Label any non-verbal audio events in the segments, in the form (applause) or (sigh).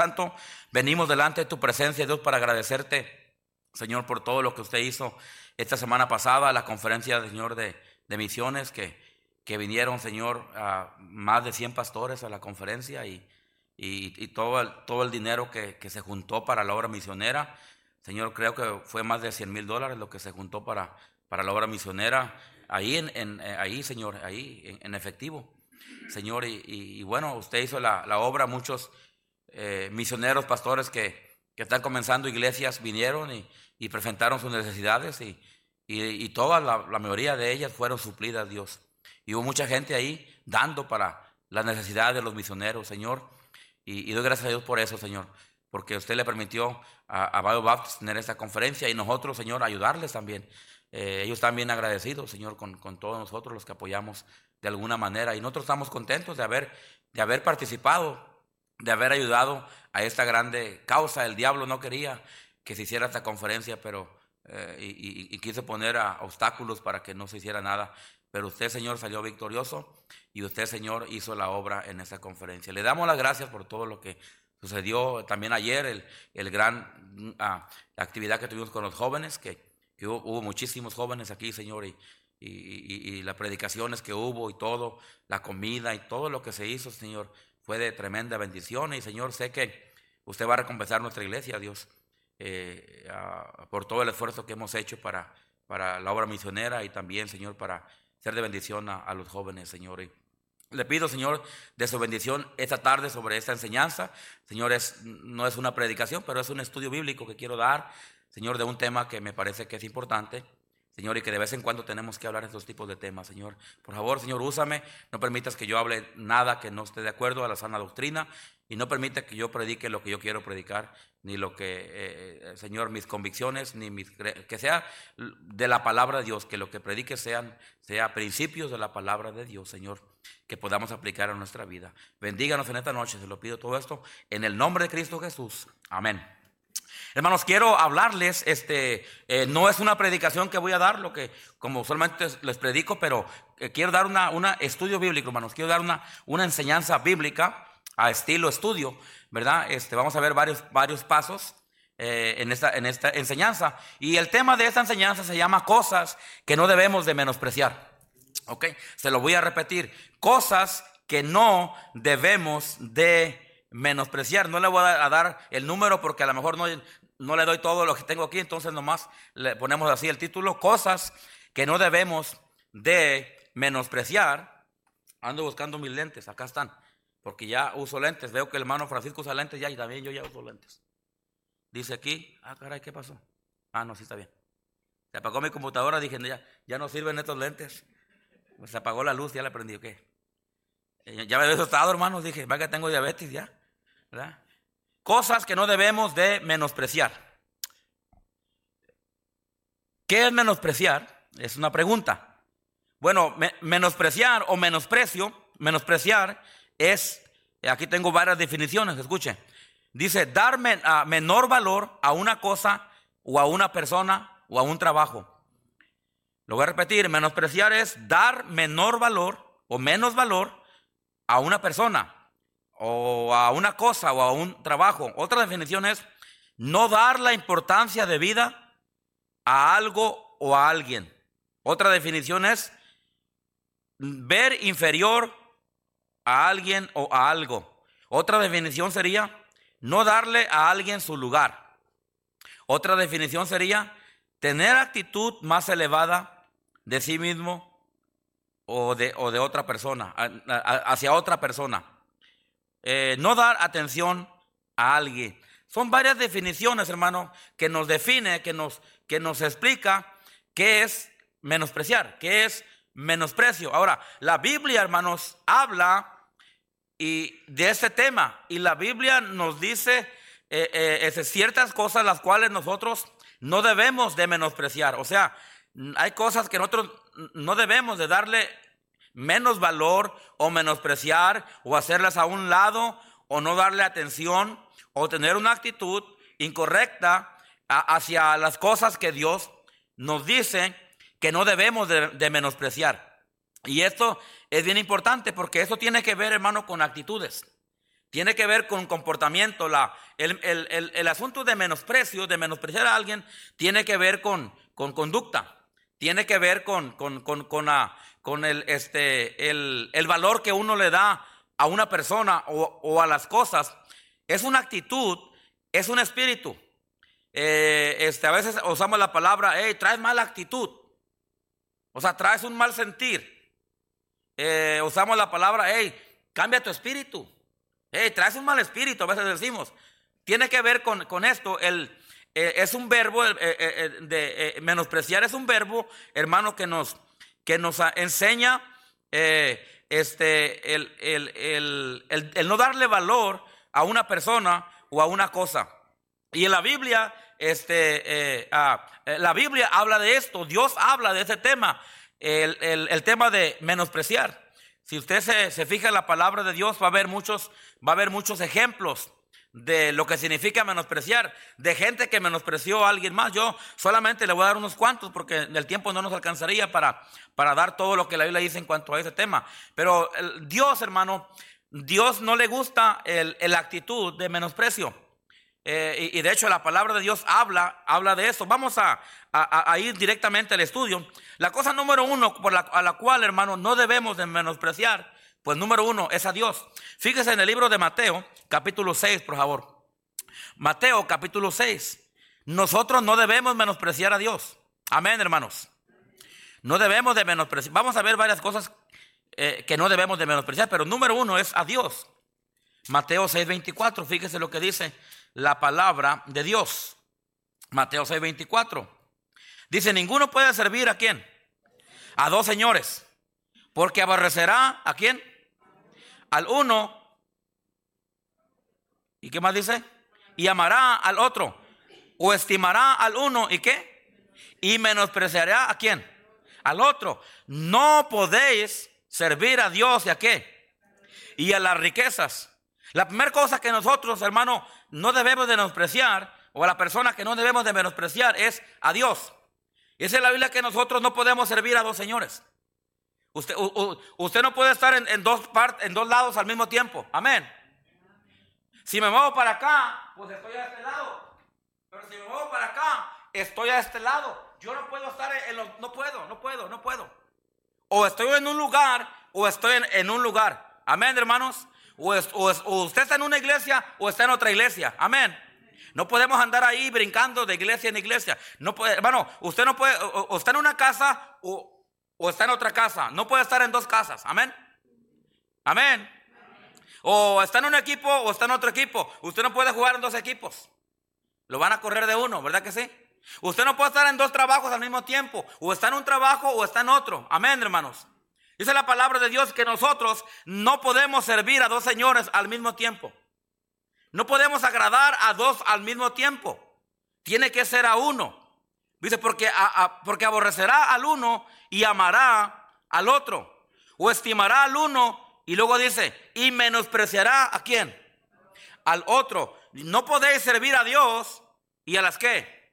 Santo, venimos delante de tu presencia, Dios, para agradecerte, Señor, por todo lo que usted hizo esta semana pasada, la conferencia, Señor, de, de misiones, que, que vinieron, Señor, a más de 100 pastores a la conferencia y, y, todo, el, todo el dinero que, que, se juntó para la obra misionera. Señor, creo que fue más de 100 mil dólares lo que se juntó para, para la obra misionera. Ahí, en, en ahí Señor, ahí en, efectivo. Señor, y, y, bueno, usted hizo la, la obra, muchos eh, misioneros, pastores que, que, están comenzando iglesias vinieron y, y presentaron sus necesidades y, y, toda la, mayoría de ellas fueron suplidas, Dios. Y hubo mucha gente ahí dando para las necesidades de los misioneros, Señor. Y, doy gracias a Dios por eso, Señor, porque usted le permitió a, a Bible tener esta conferencia y nosotros, Señor, ayudarles también. Eh, ellos están bien agradecidos, Señor, con, con, todos nosotros los que apoyamos de alguna manera. Y nosotros estamos contentos de haber, de haber participado de haber ayudado a esta grande causa. El diablo no quería que se hiciera esta conferencia, pero eh, y, quiso poner obstáculos para que no se hiciera nada. Pero usted, Señor, salió victorioso y usted, Señor, hizo la obra en esta conferencia. Le damos las gracias por todo lo que sucedió también ayer, el, el gran ah, actividad que tuvimos con los jóvenes, que, hubo, muchísimos jóvenes aquí, Señor, y, y, las predicaciones que hubo y todo, la comida y todo lo que se hizo, Señor fue de tremenda bendición y Señor, sé que usted va a recompensar nuestra iglesia, Dios, eh, por todo el esfuerzo que hemos hecho para, para la obra misionera y también, Señor, para ser de bendición a, los jóvenes, Señor. Y le pido, Señor, de su bendición esta tarde sobre esta enseñanza. Señor, no es una predicación, pero es un estudio bíblico que quiero dar, Señor, de un tema que me parece que es importante. Señor, y que de vez en cuando tenemos que hablar de estos tipos de temas, Señor. Por favor, Señor, úsame. No permitas que yo hable nada que no esté de acuerdo a la sana doctrina y no permita que yo predique lo que yo quiero predicar, ni lo que, eh, eh, Señor, mis convicciones, ni mis, que sea de la palabra de Dios, que lo que predique sean, sea principios de la palabra de Dios, Señor, que podamos aplicar a nuestra vida. Bendíganos en esta noche, se lo pido todo esto, en el nombre de Cristo Jesús. Amén. Hermanos, quiero hablarles, este, eh, no es una predicación que voy a dar, lo que como solamente les predico, pero eh, quiero dar una, una, estudio bíblico, hermanos, quiero dar una, una enseñanza bíblica a estilo estudio, ¿verdad? Este, vamos a ver varios, varios pasos eh, en, esta, en esta enseñanza. Y el tema de esta enseñanza se llama cosas que no debemos de menospreciar. ¿Ok? Se lo voy a repetir. Cosas que no debemos de menospreciar. No le voy a dar el número porque a lo mejor no, no le doy todo lo que tengo aquí, entonces nomás le ponemos así el título, cosas que no debemos de menospreciar. Ando buscando mis lentes, acá están, porque ya uso lentes. Veo que el hermano Francisco usa lentes ya y también yo ya uso lentes. Dice aquí, ah, caray, ¿qué pasó? Ah, no, sí está bien. Se apagó mi computadora, dije, ya, ya no sirven estos lentes. se apagó la luz, ya le prendí, ¿qué? Eh, ya me había asustado, hermanos, dije, va que tengo diabetes ya. ¿Verdad? Cosas que no debemos de menospreciar. ¿Qué es menospreciar? Es una pregunta. Bueno, menospreciar o menosprecio, menospreciar es, aquí tengo varias definiciones, escuche. Dice, dar menor valor a una cosa o a una persona o a un trabajo. Lo voy a repetir, menospreciar es dar menor valor o menos valor a una persona o a una cosa o a un trabajo. Otra definición es no dar la importancia de vida a algo o a alguien. Otra definición es ver inferior a alguien o a algo. Otra definición sería no darle a alguien su lugar. Otra definición sería tener actitud más elevada de sí mismo o de, o de otra persona, hacia otra persona. Eh, no dar atención a alguien. Son varias definiciones, hermano, que nos define, que nos, que nos explica qué es menospreciar, qué es menosprecio. Ahora, la Biblia, hermanos, habla y de este tema y la Biblia nos dice eh, eh, ciertas cosas las cuales nosotros no debemos de menospreciar. O sea, hay cosas que nosotros no debemos de darle menos valor o menospreciar o hacerlas a un lado o no darle atención o tener una actitud incorrecta hacia las cosas que Dios nos dice que no debemos de, menospreciar. Y esto es bien importante porque eso tiene que ver, hermano, con actitudes. tiene que ver con comportamiento. La, el, asunto de menosprecio, de menospreciar a alguien, tiene que ver con, con conducta, tiene que ver con, con, con, con, el, este, el, valor que uno le da a una persona o, a las cosas. Es una actitud, es un espíritu. Eh, este, a veces usamos la palabra, hey, traes mala actitud. O sea, traes un mal sentir. Eh, usamos la palabra, hey, cambia tu espíritu. Hey, traes un mal espíritu, a veces decimos. Tiene que ver con, esto. El, eh, es un verbo, eh, de menospreciar es un verbo, hermano, que nos, que nos enseña este, el, el, no darle valor a una persona o a una cosa. Y en la Biblia, este, ah, la Biblia habla de esto, Dios habla de ese tema el, tema de menospreciar. Si usted se, fija en la palabra de Dios, va a haber muchos, va a haber muchos ejemplos de lo que significa menospreciar, de gente que menospreció a alguien más. Yo solamente le voy a dar unos cuantos porque el tiempo no nos alcanzaría para, para dar todo lo que la Biblia dice en cuanto a ese tema. Pero Dios, hermano, Dios no le gusta la actitud de menosprecio. Eh, y, de hecho la palabra de Dios habla, habla de eso. Vamos a, ir directamente al estudio. La cosa número uno por la, a la cual, hermano, no debemos de menospreciar, pues número uno es a Dios. Fíjese en el libro de Mateo, capítulo 6, por favor. Mateo, capítulo 6. Nosotros no debemos menospreciar a Dios. Amén, hermanos. No debemos de menospreciar. Vamos a ver varias cosas eh, que no debemos de menospreciar, pero número uno es a Dios. Mateo 6, 24, fíjese lo que dice la palabra de Dios. Mateo 6:24. Dice, ninguno puede servir a quién? A dos señores. Porque aborrecerá a quién? Al uno. ¿Y qué más dice? Y amará al otro. O estimará al uno. ¿Y qué? Y menospreciará a quién? Al otro. No podéis servir a Dios y a qué? Y a las riquezas. La primera cosa que nosotros, hermano, no debemos de menospreciar, o a la persona que no debemos de menospreciar, es a Dios. Esa es la Biblia que nosotros no podemos servir a dos señores. Usted, usted no puede estar en, dos en dos lados al mismo tiempo. Amén. Si me muevo para acá, pues estoy a este lado. Pero si me muevo para acá, estoy a este lado. Yo no puedo estar en los... No puedo, no puedo, no puedo. O estoy en un lugar o estoy en un lugar. Amén, hermanos. O, usted está en una iglesia o está en otra iglesia. Amén. No podemos andar ahí brincando de iglesia en iglesia. No puede, hermano, usted no puede, o, está en una casa o, o, está en otra casa. No puede estar en dos casas. Amén. Amén. O está en un equipo o está en otro equipo. Usted no puede jugar en dos equipos. Lo van a correr de uno, ¿verdad que sí? Usted no puede estar en dos trabajos al mismo tiempo. O está en un trabajo o está en otro. Amén, hermanos. Dice la palabra de Dios que nosotros no podemos servir a dos señores al mismo tiempo. No podemos agradar a dos al mismo tiempo. Tiene que ser a uno. Dice, porque, porque aborrecerá al uno y amará al otro. O estimará al uno y luego dice, y menospreciará a quién? Al otro. No podéis servir a Dios y a las qué?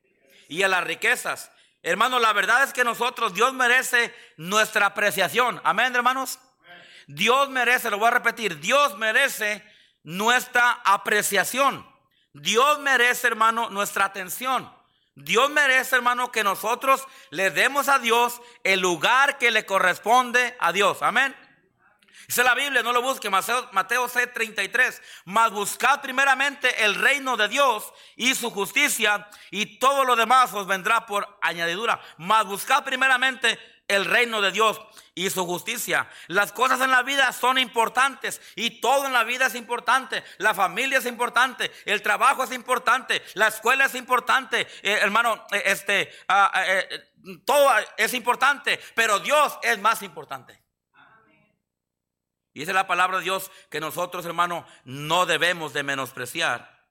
Y a las riquezas. Hermanos, la verdad es que nosotros, Dios merece nuestra apreciación. Amén, hermanos. Dios merece, lo voy a repetir, Dios merece nuestra apreciación. Dios merece, hermano, nuestra atención. Dios merece, hermano, que nosotros le demos a Dios el lugar que le corresponde a Dios. Amén. Dice la Biblia, no lo busque, Mateo, Mateo 6, 33. Mas buscad primeramente el reino de Dios y su justicia, y todo lo demás os vendrá por añadidura. Mas buscad primeramente el reino de Dios y su justicia. Las cosas en la vida son importantes y todo en la vida es importante. La familia es importante, el trabajo es importante, la escuela es importante, eh, hermano, eh, este, ah, eh, todo es importante, pero Dios es más importante. Y esa es la palabra de Dios que nosotros, hermano, no debemos de menospreciar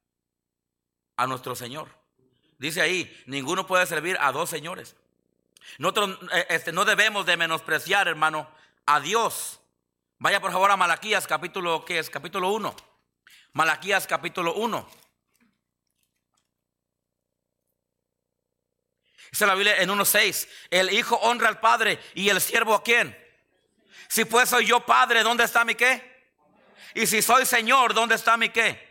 a nuestro Señor. Dice ahí, ninguno puede servir a dos señores. Nosotros eh, este, no debemos de menospreciar, hermano, a Dios. Vaya por favor a Malaquías capítulo, ¿qué es? Capítulo 1. Malaquías capítulo 1. Dice la Biblia en 1.6, el hijo honra al padre y el siervo a quién? Si pues soy yo padre, ¿dónde está mi qué? Y si soy Señor, ¿dónde está mi qué?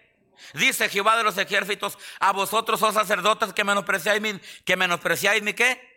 Dice Jehová de los ejércitos, a vosotros, oh sacerdotes, que menospreciáis mi, que menospreciáis mi qué?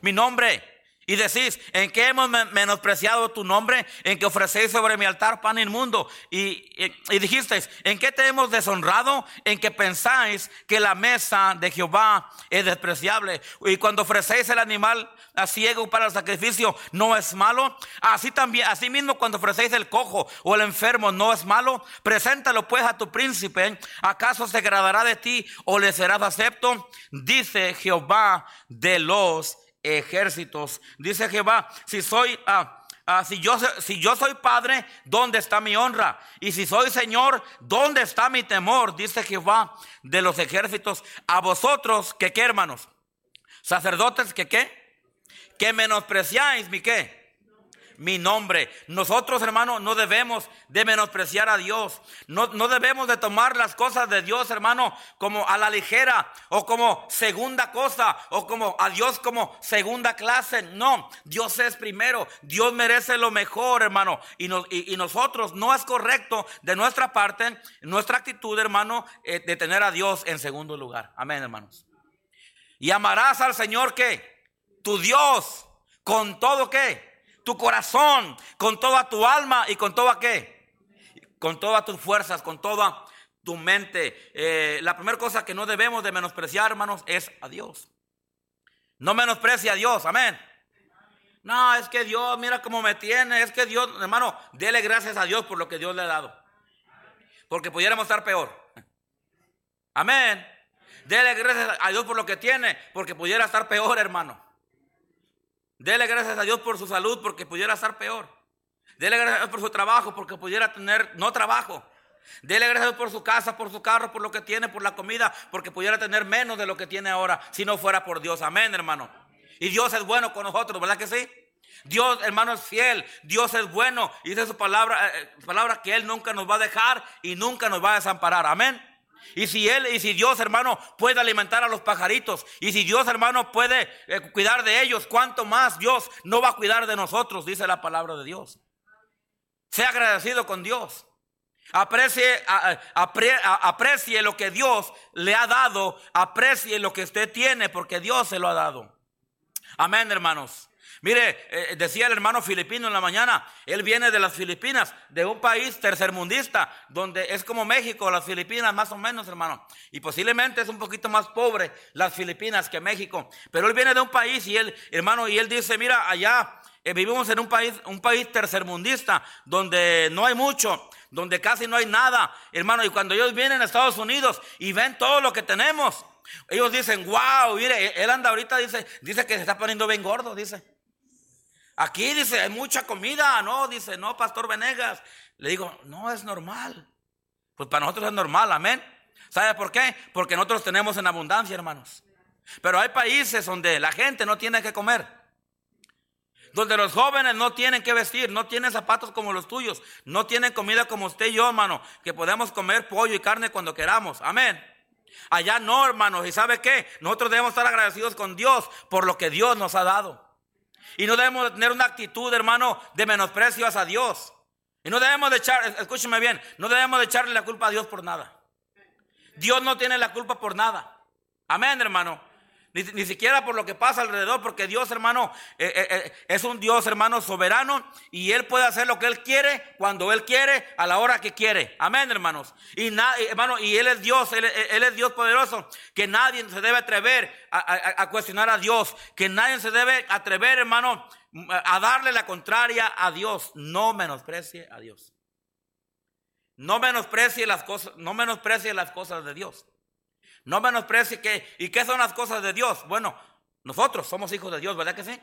Mi nombre. Y decís, ¿en qué hemos menospreciado tu nombre? En que ofrecéis sobre mi altar pan inmundo. Y, y, dijisteis, ¿en qué te hemos deshonrado? En que pensáis que la mesa de Jehová es despreciable. Y cuando ofrecéis el animal a ciego para el sacrificio, ¿no es malo? Así también, así mismo cuando ofrecéis el cojo o el enfermo, ¿no es malo? Preséntalo pues a tu príncipe. ¿Acaso se agradará de ti o le serás acepto? Dice Jehová de los ejércitos. Dice Jehová, si soy... Ah, ah, si, yo, si yo soy padre, ¿dónde está mi honra? Y si soy Señor, ¿dónde está mi temor? Dice Jehová de los ejércitos. A vosotros, que qué hermanos? Sacerdotes, que qué? Que menospreciáis mi qué? Mi nombre. Nosotros, hermano, no debemos de menospreciar a Dios. No, no debemos de tomar las cosas de Dios, hermano, como a la ligera o como segunda cosa o como a Dios como segunda clase. No, Dios es primero. Dios merece lo mejor, hermano. Y, y, nosotros no es correcto de nuestra parte, nuestra actitud, hermano, eh, de tener a Dios en segundo lugar. Amén, hermanos. Y amarás al Señor que tu Dios con todo que tu corazón, con toda tu alma y con toda qué? Con todas tus fuerzas, con toda tu mente. Eh, la primera cosa que no debemos de menospreciar, hermanos, es a Dios. No menosprecia a Dios, amén. No, es que Dios, mira cómo me tiene. Es que Dios, hermano, dele gracias a Dios por lo que Dios le ha dado. Porque pudiéramos estar peor. Amén. Dele gracias a Dios por lo que tiene, porque pudiera estar peor, hermano. Dele gracias a Dios por su salud porque pudiera estar peor. Dele gracias a Dios por su trabajo porque pudiera tener no trabajo. Dele gracias a Dios por su casa, por su carro, por lo que tiene, por la comida, porque pudiera tener menos de lo que tiene ahora si no fuera por Dios. Amén, hermano. Y Dios es bueno con nosotros, ¿verdad que sí? Dios, hermano, es fiel. Dios es bueno. Y dice su palabra, eh, palabra que Él nunca nos va a dejar y nunca nos va a desamparar. Amén. Y si Él, y si Dios, hermano, puede alimentar a los pajaritos, y si Dios, hermano, puede eh, cuidar de ellos, ¿cuánto más Dios no va a cuidar de nosotros? Dice la palabra de Dios. Sea agradecido con Dios. Aprecie, aprecie lo que Dios le ha dado. Aprecie lo que usted tiene porque Dios se lo ha dado. Amén, hermanos. Mire, eh, decía el hermano filipino en la mañana, él viene de las Filipinas, de un país tercermundista, donde es como México, las Filipinas más o menos, hermano. Y posiblemente es un poquito más pobre las Filipinas que México. Pero él viene de un país y él, hermano, y él dice, mira, allá eh, vivimos en un país, un país tercermundista, donde no hay mucho, donde casi no hay nada, hermano. Y cuando ellos vienen a Estados Unidos y ven todo lo que tenemos, ellos dicen, wow, mire, él anda ahorita, dice, dice que se está poniendo bien gordo, dice. Aquí dice, hay mucha comida. No, dice, no, Pastor Venegas. Le digo, no, es normal. Pues para nosotros es normal, amén. ¿Sabe por qué? Porque nosotros tenemos en abundancia, hermanos. Pero hay países donde la gente no tiene que comer. Donde los jóvenes no tienen que vestir, no tienen zapatos como los tuyos, no tienen comida como usted y yo, hermano, que podemos comer pollo y carne cuando queramos. Amén. Allá no, hermanos. ¿Y sabe qué? Nosotros debemos estar agradecidos con Dios por lo que Dios nos ha dado. Y no debemos tener una actitud, hermano, de menosprecio hacia Dios. Y no debemos de echar, escúcheme bien, no debemos de echarle la culpa a Dios por nada. Dios no tiene la culpa por nada. Amén, hermano. Ni, siquiera por lo que pasa alrededor, porque Dios, hermano, eh, eh, eh, es un Dios, hermano, soberano y Él puede hacer lo que Él quiere, cuando Él quiere, a la hora que quiere. Amén, hermanos. Y, hermano, y Él es Dios, él, es Dios poderoso, que nadie se debe atrever a, a cuestionar a Dios, que nadie se debe atrever, hermano, a darle la contraria a Dios. No menosprecie a Dios. No menosprecie las cosas, no menosprecie las cosas de Dios. No menosprecie que, ¿y qué son las cosas de Dios? Bueno, nosotros somos hijos de Dios, ¿verdad que sí?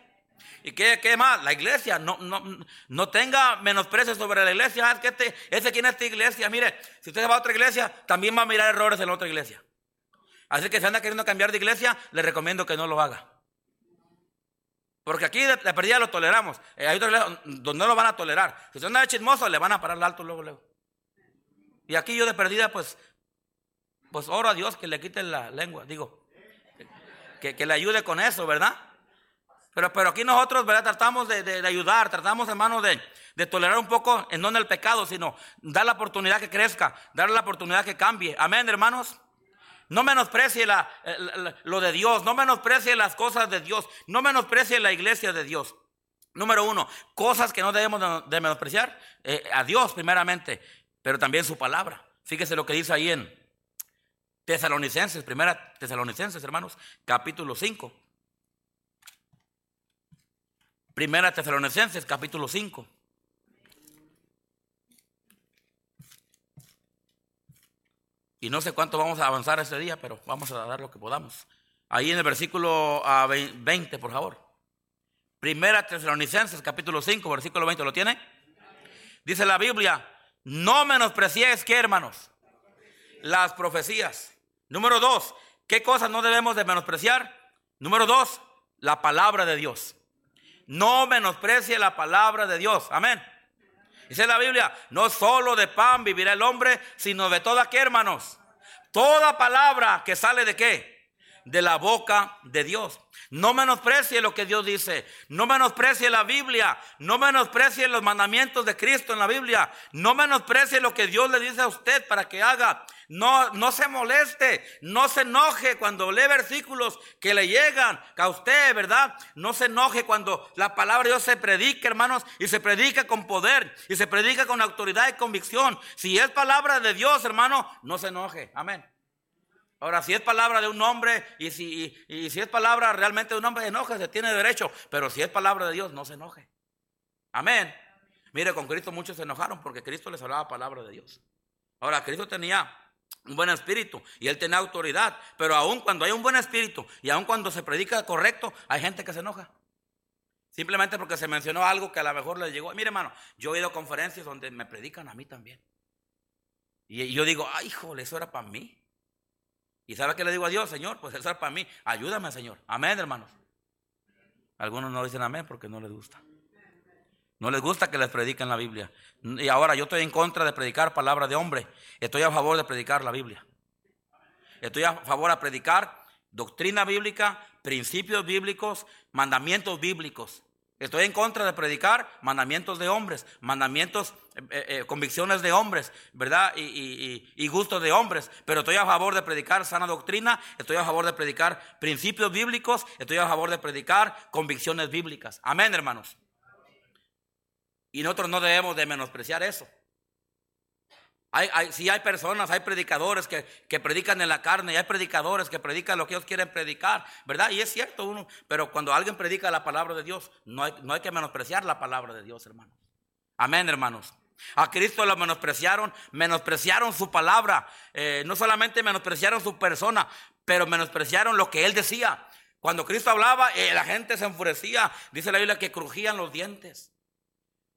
¿Y qué, más? La iglesia, no, no, no tenga menosprecio sobre la iglesia. Es que este, ese quién es esta iglesia. Mire, si usted va a otra iglesia, también va a mirar errores en la otra iglesia. Así que si anda queriendo cambiar de iglesia, le recomiendo que no lo haga. Porque aquí de, perdida lo toleramos. Eh, hay otras donde no lo van a tolerar. Si usted anda chismoso, le van a parar el alto luego, luego. Y aquí yo de perdida, pues pues oro a Dios que le quite la lengua, digo, que, que le ayude con eso, ¿verdad? Pero, pero aquí nosotros, ¿verdad? Tratamos de, ayudar, tratamos, hermano, de, de tolerar un poco, en no en el pecado, sino dar la oportunidad que crezca, dar la oportunidad que cambie. Amén, hermanos. No menosprecie la, lo de Dios, no menosprecie las cosas de Dios, no menosprecie la iglesia de Dios. Número uno, cosas que no debemos de menospreciar, eh, a Dios primeramente, pero también su palabra. Fíjese lo que dice ahí en Tesalonicenses, primera Tesalonicenses, hermanos, capítulo 5. Primera Tesalonicenses, capítulo 5. Y no sé cuánto vamos a avanzar ese día, pero vamos a dar lo que podamos. Ahí en el versículo 20, por favor. Primera Tesalonicenses, capítulo 5, versículo 20, ¿lo tiene? Dice la Biblia, no menospreciéis, ¿qué hermanos? Las profecías. Número dos, ¿qué cosas no debemos de menospreciar? Número dos, la palabra de Dios. No menosprecie la palabra de Dios. Amén. Dice la Biblia, no solo de pan vivirá el hombre, sino de toda qué, hermanos. Toda palabra que sale de qué? De la boca de Dios. No menosprecie lo que Dios dice. No menosprecie la Biblia. No menosprecie los mandamientos de Cristo en la Biblia. No menosprecie lo que Dios le dice a usted para que haga. No, no se moleste, no se enoje cuando lee versículos que le llegan a usted, ¿verdad? No se enoje cuando la palabra de Dios se predica, hermanos, y se predica con poder, y se predica con autoridad y convicción. Si es palabra de Dios, hermano, no se enoje. Amén. Ahora, si es palabra de un hombre y si, es palabra realmente de un hombre, se tiene derecho. Pero si es palabra de Dios, no se enoje. Amén. Mire, con Cristo muchos se enojaron porque Cristo les hablaba palabra de Dios. Ahora, Cristo tenía un buen espíritu y él tenía autoridad, pero aun cuando hay un buen espíritu y aun cuando se predica correcto, hay gente que se enoja. Simplemente porque se mencionó algo que a lo mejor le llegó. Mire, hermano, yo he ido a conferencias donde me predican a mí también. Y yo digo, ay, híjole, eso era para mí. ¿Y sabe qué le digo a Dios, Señor? Pues eso es para mí. Ayúdame, Señor. Amén, hermanos. Algunos no dicen amén porque no les gusta. No les gusta que les prediquen la Biblia. Y ahora yo estoy en contra de predicar palabra de hombre. Estoy a favor de predicar la Biblia. Estoy a favor de predicar doctrina bíblica, principios bíblicos, mandamientos bíblicos. Estoy en contra de predicar mandamientos de hombres, mandamientos, eh, eh, eh, convicciones de hombres, ¿verdad? Y, y, gustos de hombres. Pero estoy a favor de predicar sana doctrina, estoy a favor de predicar principios bíblicos, estoy a favor de predicar convicciones bíblicas. Amén, hermanos. Y nosotros no debemos de menospreciar eso. Hay, hay, sí hay personas, hay predicadores que, que, predican en la carne y hay predicadores que predican lo que ellos quieren predicar, ¿verdad? Y es cierto uno, pero cuando alguien predica la palabra de Dios, no hay, no hay que menospreciar la palabra de Dios, hermanos. Amén, hermanos. A Cristo lo menospreciaron, menospreciaron su palabra, eh, no solamente menospreciaron su persona, pero menospreciaron lo que él decía. Cuando Cristo hablaba, eh, la gente se enfurecía, dice la Biblia que crujían los dientes.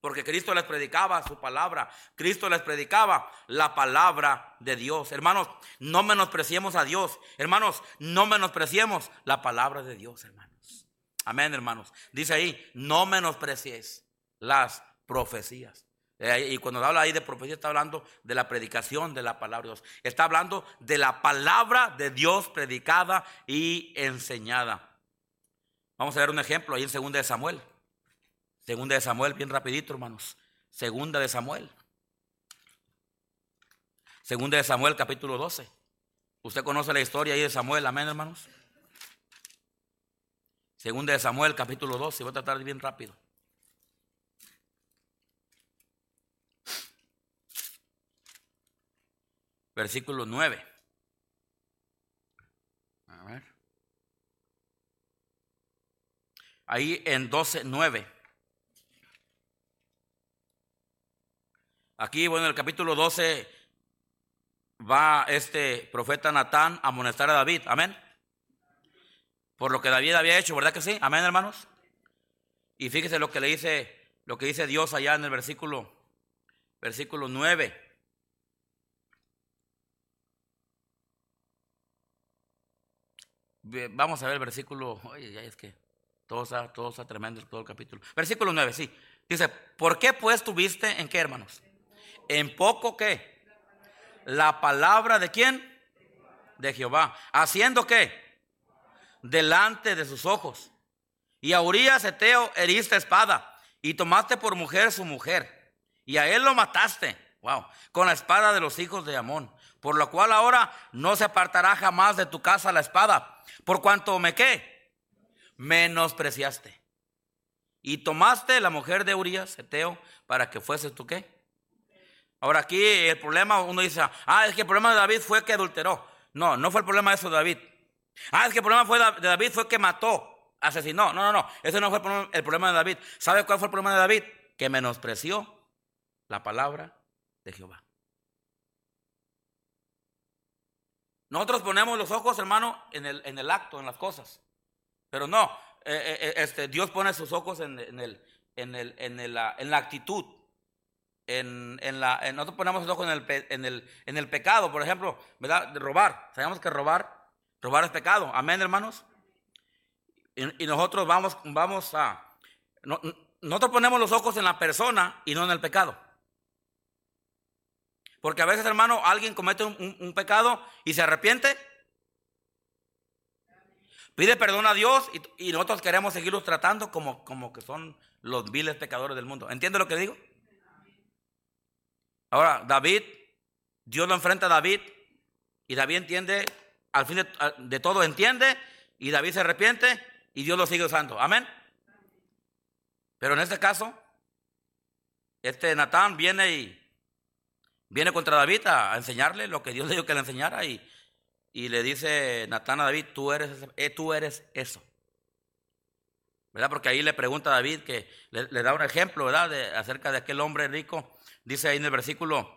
Porque Cristo les predicaba su palabra. Cristo les predicaba la palabra de Dios. Hermanos, no menospreciemos a Dios. Hermanos, no menospreciemos la palabra de Dios, hermanos. Amén, hermanos. Dice ahí, no menosprecies las profecías. Eh, y cuando habla ahí de profecía, está hablando de la predicación de la palabra de Dios. Está hablando de la palabra de Dios predicada y enseñada. Vamos a ver un ejemplo ahí en 2 de Samuel. Segunda de Samuel, bien rapidito, hermanos. Segunda de Samuel. Segunda de Samuel, capítulo 12. Usted conoce la historia ahí de Samuel, amén, hermanos. Segunda de Samuel, capítulo 12. Voy a tratar de bien rápido. Versículo 9. A ver. Ahí en 12, 9. Aquí, bueno, en el capítulo 12 va este profeta Natán a amonestar a David. Amén. Por lo que David había hecho, ¿verdad que sí? Amén, hermanos. Y fíjese lo que le dice, lo que dice Dios allá en el versículo, versículo 9. Vamos a ver el versículo, oye, ya es que todo está, todo está tremendo, todo el capítulo. Versículo 9, sí. Dice, ¿por qué pues tuviste en qué, hermanos? En poco qué? La palabra de quién? De Jehová. ¿Haciendo qué? Delante de sus ojos. Y a Urias Eteo heriste espada y tomaste por mujer su mujer. Y a él lo mataste, wow, con la espada de los hijos de Amón. Por lo cual ahora no se apartará jamás de tu casa la espada. Por cuanto me qué, menospreciaste. Y tomaste la mujer de Urias Eteo para que fuese tu qué. Ahora aquí el problema, uno dice, ah, es que el problema de David fue que adulteró. No, no fue el problema de eso de David. Ah, es que el problema fue de David fue que mató, asesinó. No, no, no. Ese no fue el problema, de David. ¿Sabe cuál fue el problema de David? Que menospreció la palabra de Jehová. Nosotros ponemos los ojos, hermano, en el, en el acto, en las cosas. Pero no, eh, eh, eh, este, Dios pone sus ojos en, el, en, el, en, la, en la actitud. En, en la, nosotros ponemos los ojos en el, en, el, en el pecado, por ejemplo, ¿verdad? De robar. Sabemos que robar Robar es pecado. Amén, hermanos. Y, nosotros vamos, vamos a... nosotros ponemos los ojos en la persona y no en el pecado. Porque a veces, hermano, alguien comete un, pecado y se arrepiente. Pide perdón a Dios y, nosotros queremos seguirlos tratando como, como que son los viles pecadores del mundo. ¿Entiende lo que digo? Ahora, David, Dios lo enfrenta a David y David entiende al fin de, todo entiende y David se arrepiente y Dios lo sigue usando. Amén. Pero en este caso, este Natán viene y viene contra David a, enseñarle lo que Dios le dijo que le enseñara y, y le dice Natán a David, tú eres, eh, tú eres eso. ¿Verdad? Porque ahí le pregunta a David que le, da un ejemplo, ¿verdad? De, acerca de aquel hombre rico. Dice ahí en el versículo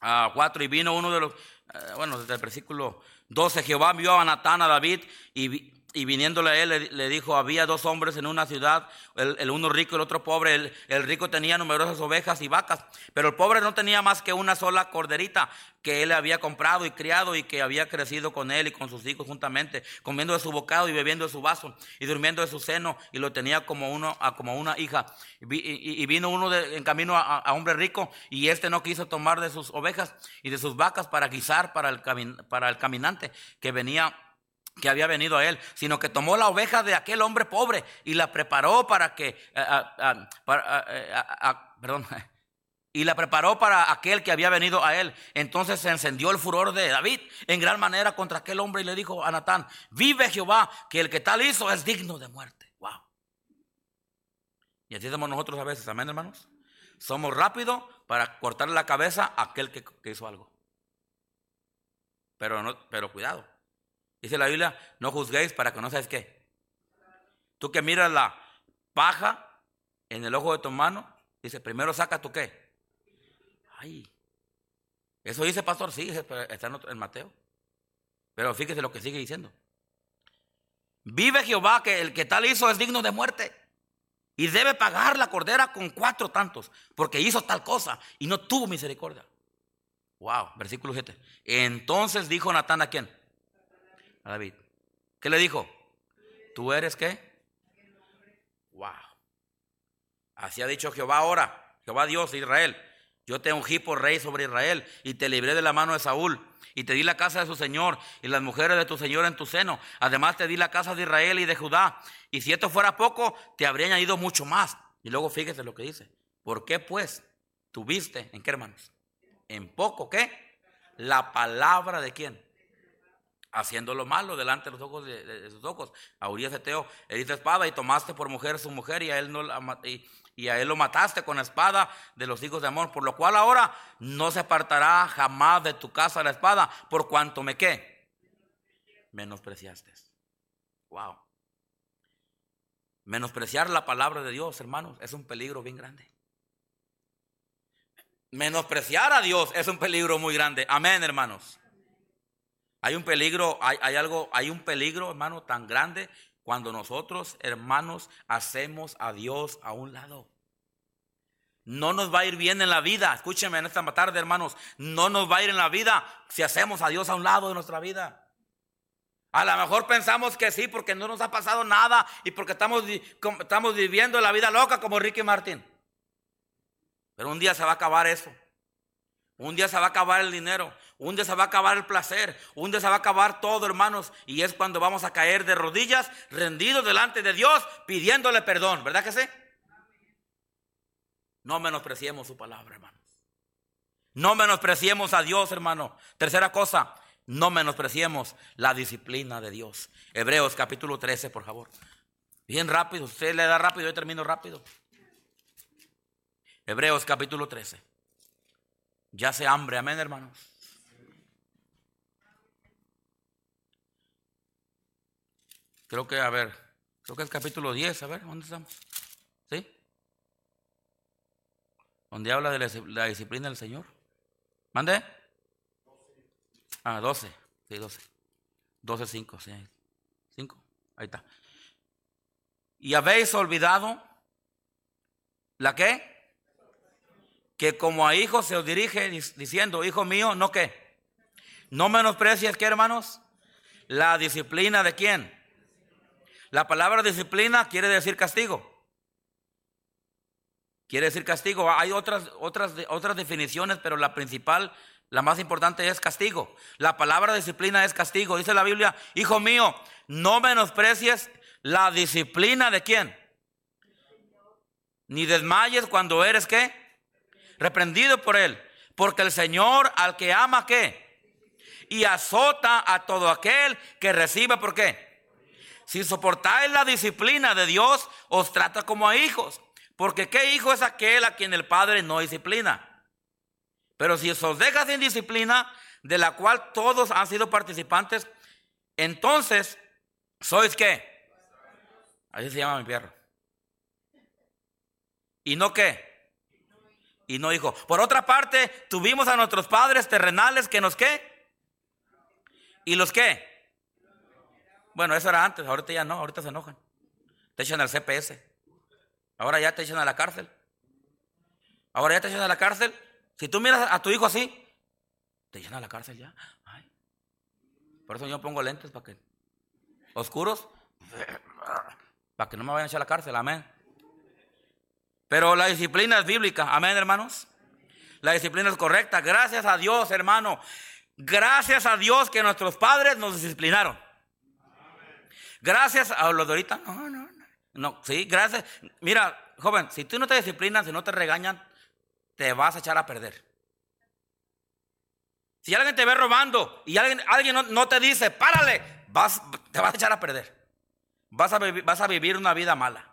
4, ah, y vino uno de los, eh, bueno, desde el versículo 12, Jehová envió a Natán a David y, y viniéndole a él le, dijo, había dos hombres en una ciudad, el, uno rico y el otro pobre. El, el, rico tenía numerosas ovejas y vacas, pero el pobre no tenía más que una sola corderita que él había comprado y criado y que había crecido con él y con sus hijos juntamente, comiendo de su bocado y bebiendo de su vaso y durmiendo de su seno y lo tenía como, uno, como una hija. Y, vino uno en camino a, hombre rico y este no quiso tomar de sus ovejas y de sus vacas para guisar para el, para el caminante que venía que había venido a él, sino que tomó la oveja de aquel hombre pobre y la preparó para que, perdón, (laughs) y la preparó para aquel que había venido a él. Entonces se encendió el furor de David en gran manera contra aquel hombre y le dijo a Natán, vive Jehová, que el que tal hizo es digno de muerte. Wow. Y así somos nosotros a veces, amén hermanos. Somos rápidos para cortarle la cabeza a aquel que, que hizo algo. Pero, no, pero cuidado. Dice la Biblia, no juzguéis para que no sabes qué. Tú que miras la paja en el ojo de tu mano, dice, primero saca tu qué. Ay, eso dice pastor, sí, está en Mateo. Pero fíjese lo que sigue diciendo. Vive Jehová que el que tal hizo es digno de muerte. Y debe pagar la cordera con cuatro tantos, porque hizo tal cosa y no tuvo misericordia. Wow, versículo 7. Entonces dijo Natán a quién? David. ¿Qué le dijo? ¿Tú eres qué? Wow. Así ha dicho Jehová ahora, Jehová Dios de Israel. Yo te ungí por rey sobre Israel y te libré de la mano de Saúl y te di la casa de su señor y las mujeres de tu señor en tu seno. Además te di la casa de Israel y de Judá. Y si esto fuera poco, te habría añadido mucho más. Y luego fíjese lo que dice. ¿Por qué pues tuviste, en qué hermanos? En poco, ¿qué? La palabra de quién? Haciendo lo malo delante de los ojos de, sus ojos. A Urias Eteo heriste espada y tomaste por mujer su mujer y a él no lo mataste con la espada de los hijos de amor, por lo cual ahora no se apartará jamás de tu casa la espada, por cuanto me qué menospreciaste. Wow. Menospreciar la palabra de Dios, hermanos, es un peligro bien grande. Menospreciar a Dios es un peligro muy grande. Amén, hermanos. Hay un peligro, hay, algo, hay un peligro, hermano, tan grande cuando nosotros, hermanos, hacemos a Dios a un lado. No nos va a ir bien en la vida. Escúcheme en esta tarde, hermanos. No nos va a ir en la vida si hacemos a Dios a un lado de nuestra vida. A lo mejor pensamos que sí, porque no nos ha pasado nada y porque estamos, estamos viviendo la vida loca como Ricky Martín. Pero un día se va a acabar eso. Un día se va a acabar el dinero. Un día se va a acabar el placer, un día se va a acabar todo, hermanos, y es cuando vamos a caer de rodillas, rendidos delante de Dios, pidiéndole perdón, ¿verdad que sí? No menospreciemos su palabra, hermanos. No menospreciemos a Dios, hermano. Tercera cosa, no menospreciemos la disciplina de Dios. Hebreos capítulo 13, por favor. Bien rápido, usted le da rápido, yo termino rápido. Hebreos capítulo 13. Ya se hambre, amén, hermanos. Creo que, a ver, creo que es capítulo 10, a ver, ¿dónde estamos? ¿Sí? Donde habla de la disciplina del Señor. ¿Mande? Ah, 12, sí, 12. 12, 5, sí. 5, ahí está. ¿Y habéis olvidado la qué? Que como a hijos se os dirige diciendo, hijo mío, no qué. No menosprecies, ¿qué hermanos? La disciplina de quién? La palabra disciplina quiere decir castigo. Quiere decir castigo. Hay otras, otras, otras definiciones, pero la principal, la más importante es castigo. La palabra disciplina es castigo. Dice la Biblia, hijo mío, no menosprecies la disciplina de quién. Ni desmayes cuando eres qué? Reprendido por él. Porque el Señor al que ama qué? Y azota a todo aquel que recibe por qué? Si soportáis la disciplina de Dios, os trata como a hijos. Porque ¿qué hijo es aquel a quien el Padre no disciplina? Pero si os deja sin disciplina, de la cual todos han sido participantes, entonces, ¿sois qué? Así se llama mi perro. ¿Y no qué? Y no hijo. Por otra parte, tuvimos a nuestros padres terrenales que nos qué? ¿Y los qué? Bueno, eso era antes, ahorita ya no, ahorita se enojan. Te echan al CPS. Ahora ya te echan a la cárcel. Ahora ya te echan a la cárcel. Si tú miras a tu hijo así, te echan a la cárcel ya. Por eso yo pongo lentes para que oscuros, (clears throat) para que no me vayan a echar a la cárcel, amén. Pero la disciplina es bíblica, amén, hermanos. La disciplina es correcta. Gracias a Dios, hermano. Gracias a Dios que nuestros padres nos disciplinaron. Gracias a los de ahorita. No, no, no. No, sí, gracias. Mira, joven, si tú no te disciplinas, si no te regañan, te vas a echar a perder. Si alguien te ve robando y alguien, alguien no, te dice, párale, vas, te vas a echar a perder. Vas a, vas a vivir una vida mala.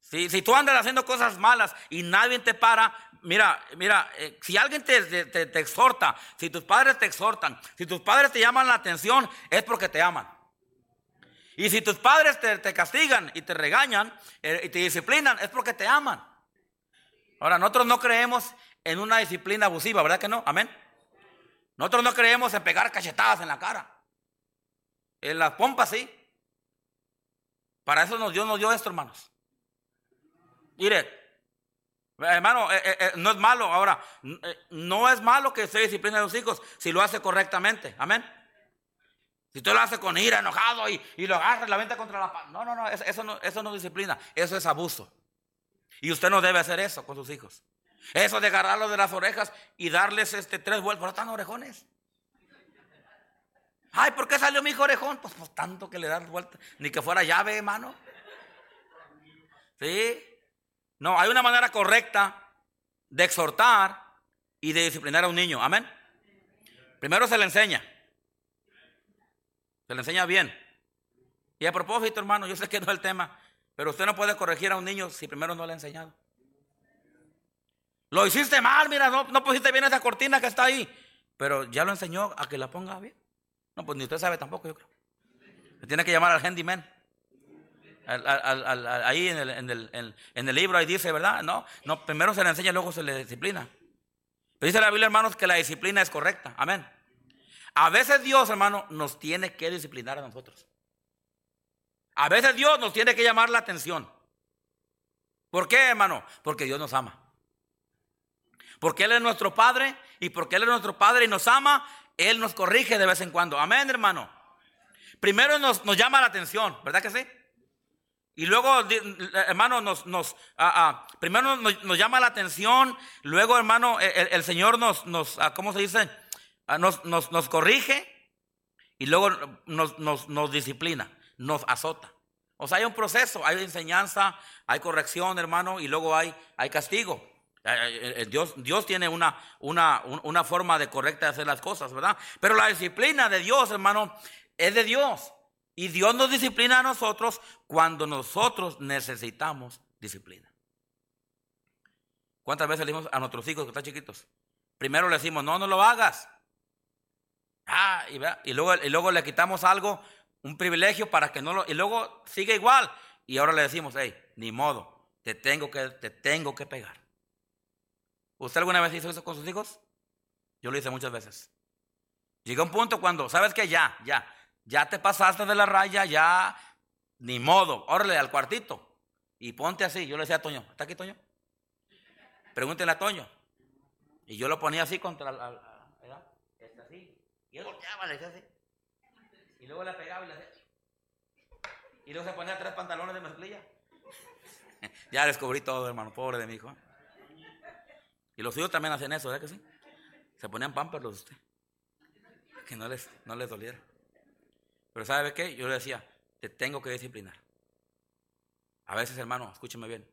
Si, si, tú andas haciendo cosas malas y nadie te para, mira, mira, eh, si alguien te, te, te, exhorta, si tus padres te exhortan, si tus padres te llaman la atención, es porque te aman. Y si tus padres te, castigan y te regañan eh, y te disciplinan, es porque te aman. Ahora, nosotros no creemos en una disciplina abusiva, ¿verdad que no? Amén. Nosotros no creemos en pegar cachetadas en la cara. En las pompas sí. Para eso Dios nos dio esto, hermanos. Mire, hermano, eh, eh, no es malo. Ahora, no es malo que se discipline a los hijos si lo hace correctamente. Amén. Si tú lo haces con ira, enojado y, lo agarras la venta contra la... No, no, no eso, no, eso no es disciplina, eso es abuso. Y usted no debe hacer eso con sus hijos. Eso de agarrarlos de las orejas y darles este tres vueltas, pero están orejones. Ay, ¿por qué salió mi hijo orejón? Pues, pues tanto que le dan vueltas, ni que fuera llave, hermano. ¿Sí? No, hay una manera correcta de exhortar y de disciplinar a un niño. Amén. Primero se le enseña. Se le enseña bien. Y a propósito, hermano, yo sé que no es el tema, pero usted no puede corregir a un niño si primero no le ha enseñado. Lo hiciste mal, mira, no, pusiste bien esa cortina que está ahí. Pero ya lo enseñó a que la ponga bien. No, pues ni usted sabe tampoco, yo creo. Tiene que llamar al handyman. ahí en el, en el, libro, ahí dice, ¿verdad? No, no, primero se le enseña, luego se le disciplina. Pero dice la Biblia, hermanos, que la disciplina es correcta. Amén. A veces Dios, hermano, nos tiene que disciplinar a nosotros. A veces Dios nos tiene que llamar la atención. ¿Por qué, hermano? Porque Dios nos ama. Porque Él es nuestro Padre y porque Él es nuestro Padre y nos ama, Él nos corrige de vez en cuando. Amén, hermano. Primero nos, llama la atención, ¿verdad que sí? Y luego, hermano, nos, nos ah, ah, primero nos, llama la atención, luego, hermano, el, Señor nos, nos, ah, ¿cómo se dice? Ah, nos, nos, corrige y luego nos, disciplina, nos azota. O sea, hay un proceso, hay enseñanza, hay corrección, hermano, y luego hay, castigo. Eh, eh, eh, Dios, tiene una forma de correcta de hacer las cosas, ¿verdad? Pero la disciplina de Dios, hermano, es de Dios. Y Dios nos disciplina a nosotros cuando nosotros necesitamos disciplina. ¿Cuántas veces le decimos a nuestros hijos que están chiquitos? Primero le decimos, no, no lo hagas. Ah, y, luego, y luego le quitamos algo, un privilegio para que no lo... Y luego sigue igual. Y ahora le decimos, hey, ni modo, te tengo que, te tengo que pegar. ¿Usted alguna vez hizo eso con sus hijos? Yo lo hice muchas veces. Llega un punto cuando, ¿sabes qué? Ya, ya, ya te pasaste de la raya, ya, ni modo, órale al cuartito y ponte así. Yo le decía a Toño, ¿está aquí Toño? Pregúntenle a Toño. Y yo lo ponía así contra la, ¿verdad? Este así. Y. Y luego le pegaba y le hacía. Y luego se ponía tres pantalones de mezclilla. (laughs) ya descubrí todo, hermano, pobre de mi hijo. Y los hijos también hacen eso, ¿verdad que sí? Se ponían pampers los usted que no les, no les doliera. Pero ¿sabe qué? Yo le decía, te tengo que disciplinar. A veces, hermano, escúcheme bien,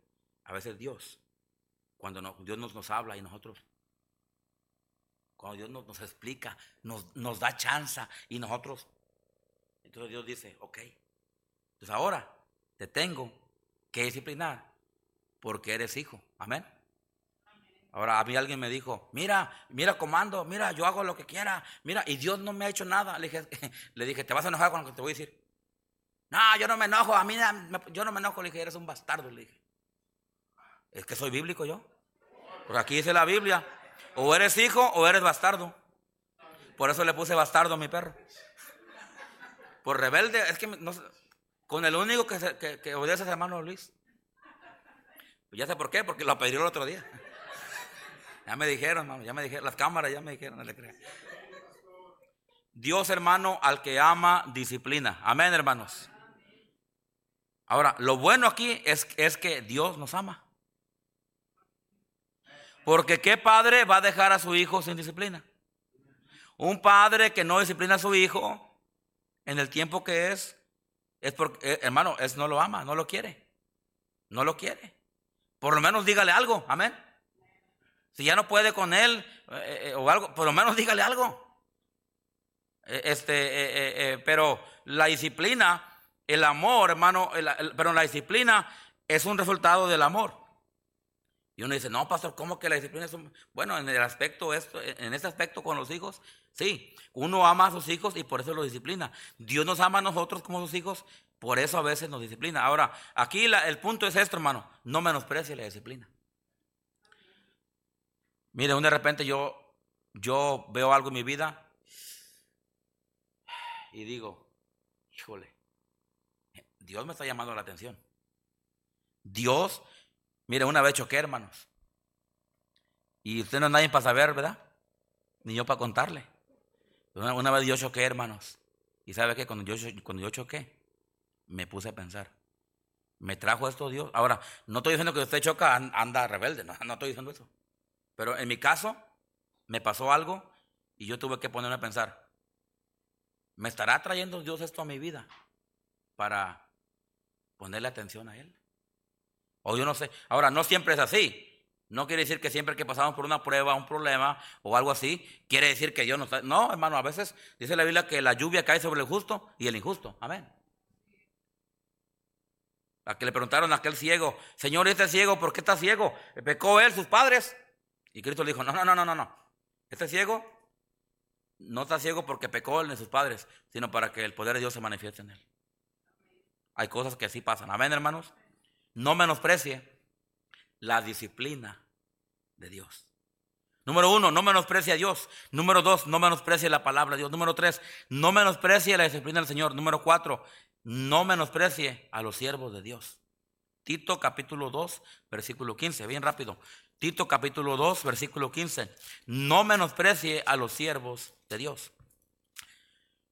a veces Dios, cuando Dios nos, nos habla y nosotros, cuando Dios nos, nos explica, nos, nos da chance y nosotros, entonces Dios dice, ok, entonces ahora te tengo que disciplinar porque eres hijo. Amén. Ahora a mí alguien me dijo, mira, mira comando, mira, yo hago lo que quiera, mira, y Dios no me ha hecho nada. Le dije, (laughs) le dije ¿te vas a enojar con lo que te voy a decir? No, yo no me enojo, a mí yo no me enojo, le dije, eres un bastardo, le dije. Es que soy bíblico yo. Porque aquí dice la Biblia, o eres hijo o eres bastardo. Por eso le puse bastardo a mi perro. Por rebelde, es que con el único que, que, que obedece es hermano Luis. Ya sé por qué, porque lo pedí el otro día. Ya me dijeron, hermano, ya me dijeron, las cámaras ya me dijeron, no le crean. Dios, hermano, al que ama, disciplina. Amén, hermanos. Ahora, lo bueno aquí es que Dios nos ama. Porque ¿qué padre va a dejar a su hijo sin disciplina? Un padre que no disciplina a su hijo en el tiempo que es, es porque, eh, hermano, es no lo ama, no lo quiere. No lo quiere. Por lo menos dígale algo, amén. Si ya no puede con él eh, eh, o algo, por lo menos dígale algo. Este, pero la disciplina, el amor, hermano, pero la disciplina es un resultado del amor. Y uno dice, no, pastor, ¿cómo que la disciplina es un... Bueno, en el aspecto, esto, en este aspecto con los hijos, sí, uno ama a sus hijos y por eso lo disciplina. Dios nos ama a nosotros como sus hijos, por eso a veces nos disciplina. Ahora, aquí el punto es esto, hermano, no menosprecie la disciplina. Mire, de repente yo, yo veo algo en mi vida y digo, híjole, Dios me está llamando la atención. Dios, mire, una vez choqué, hermanos. Y usted no es nadie para saber, ¿verdad? Ni yo para contarle. Una, vez yo choqué, hermanos. Y sabe que cuando yo, cuando yo choqué, me puse a pensar. ¿Me trajo esto Dios? Ahora, no estoy diciendo que usted choca, anda rebelde, no, no estoy diciendo eso. Pero en mi caso, me pasó algo y yo tuve que ponerme a pensar, ¿me estará trayendo Dios esto a mi vida para ponerle atención a Él? O yo no sé. Ahora, no siempre es así. No quiere decir que siempre que pasamos por una prueba, un problema o algo así, quiere decir que Dios no. No, hermano, a veces dice la Biblia que la lluvia cae sobre el justo y el injusto. Amén. A que le preguntaron a aquel ciego, Señor, este ciego, ¿por qué está ciego? ¿Pecó él, sus padres? Y Cristo le dijo, no, no, no, no, no. Este ciego no está ciego porque pecó él de sus padres, sino para que el poder de Dios se manifieste en él. Hay cosas que así pasan. Amén, hermanos. No menosprecie la disciplina de Dios. Número uno, no menosprecie a Dios. Número dos, no menosprecie la palabra de Dios. Número tres, no menosprecie la disciplina del Señor. Número cuatro, no menosprecie a los siervos de Dios. Tito capítulo 2, versículo 15, bien rápido. Tito capítulo 2, versículo 15. No menosprecie a los siervos de Dios.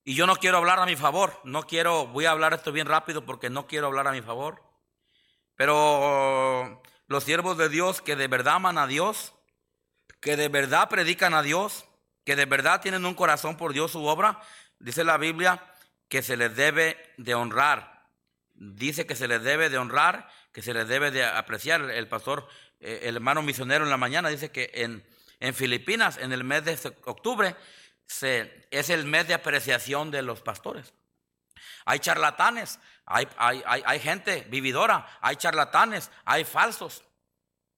Y yo no quiero hablar a mi favor, no quiero, voy a hablar esto bien rápido porque no quiero hablar a mi favor. Pero los siervos de Dios que de verdad aman a Dios, que de verdad predican a Dios, que de verdad tienen un corazón por Dios, su obra, dice la Biblia que se les debe de honrar. Dice que se les debe de honrar, que se les debe de apreciar. El pastor, eh, el hermano misionero en la mañana dice que en, en Filipinas, en el mes de octubre, se, es el mes de apreciación de los pastores. Hay charlatanes, hay, hay, hay, gente vividora, hay charlatanes, hay falsos,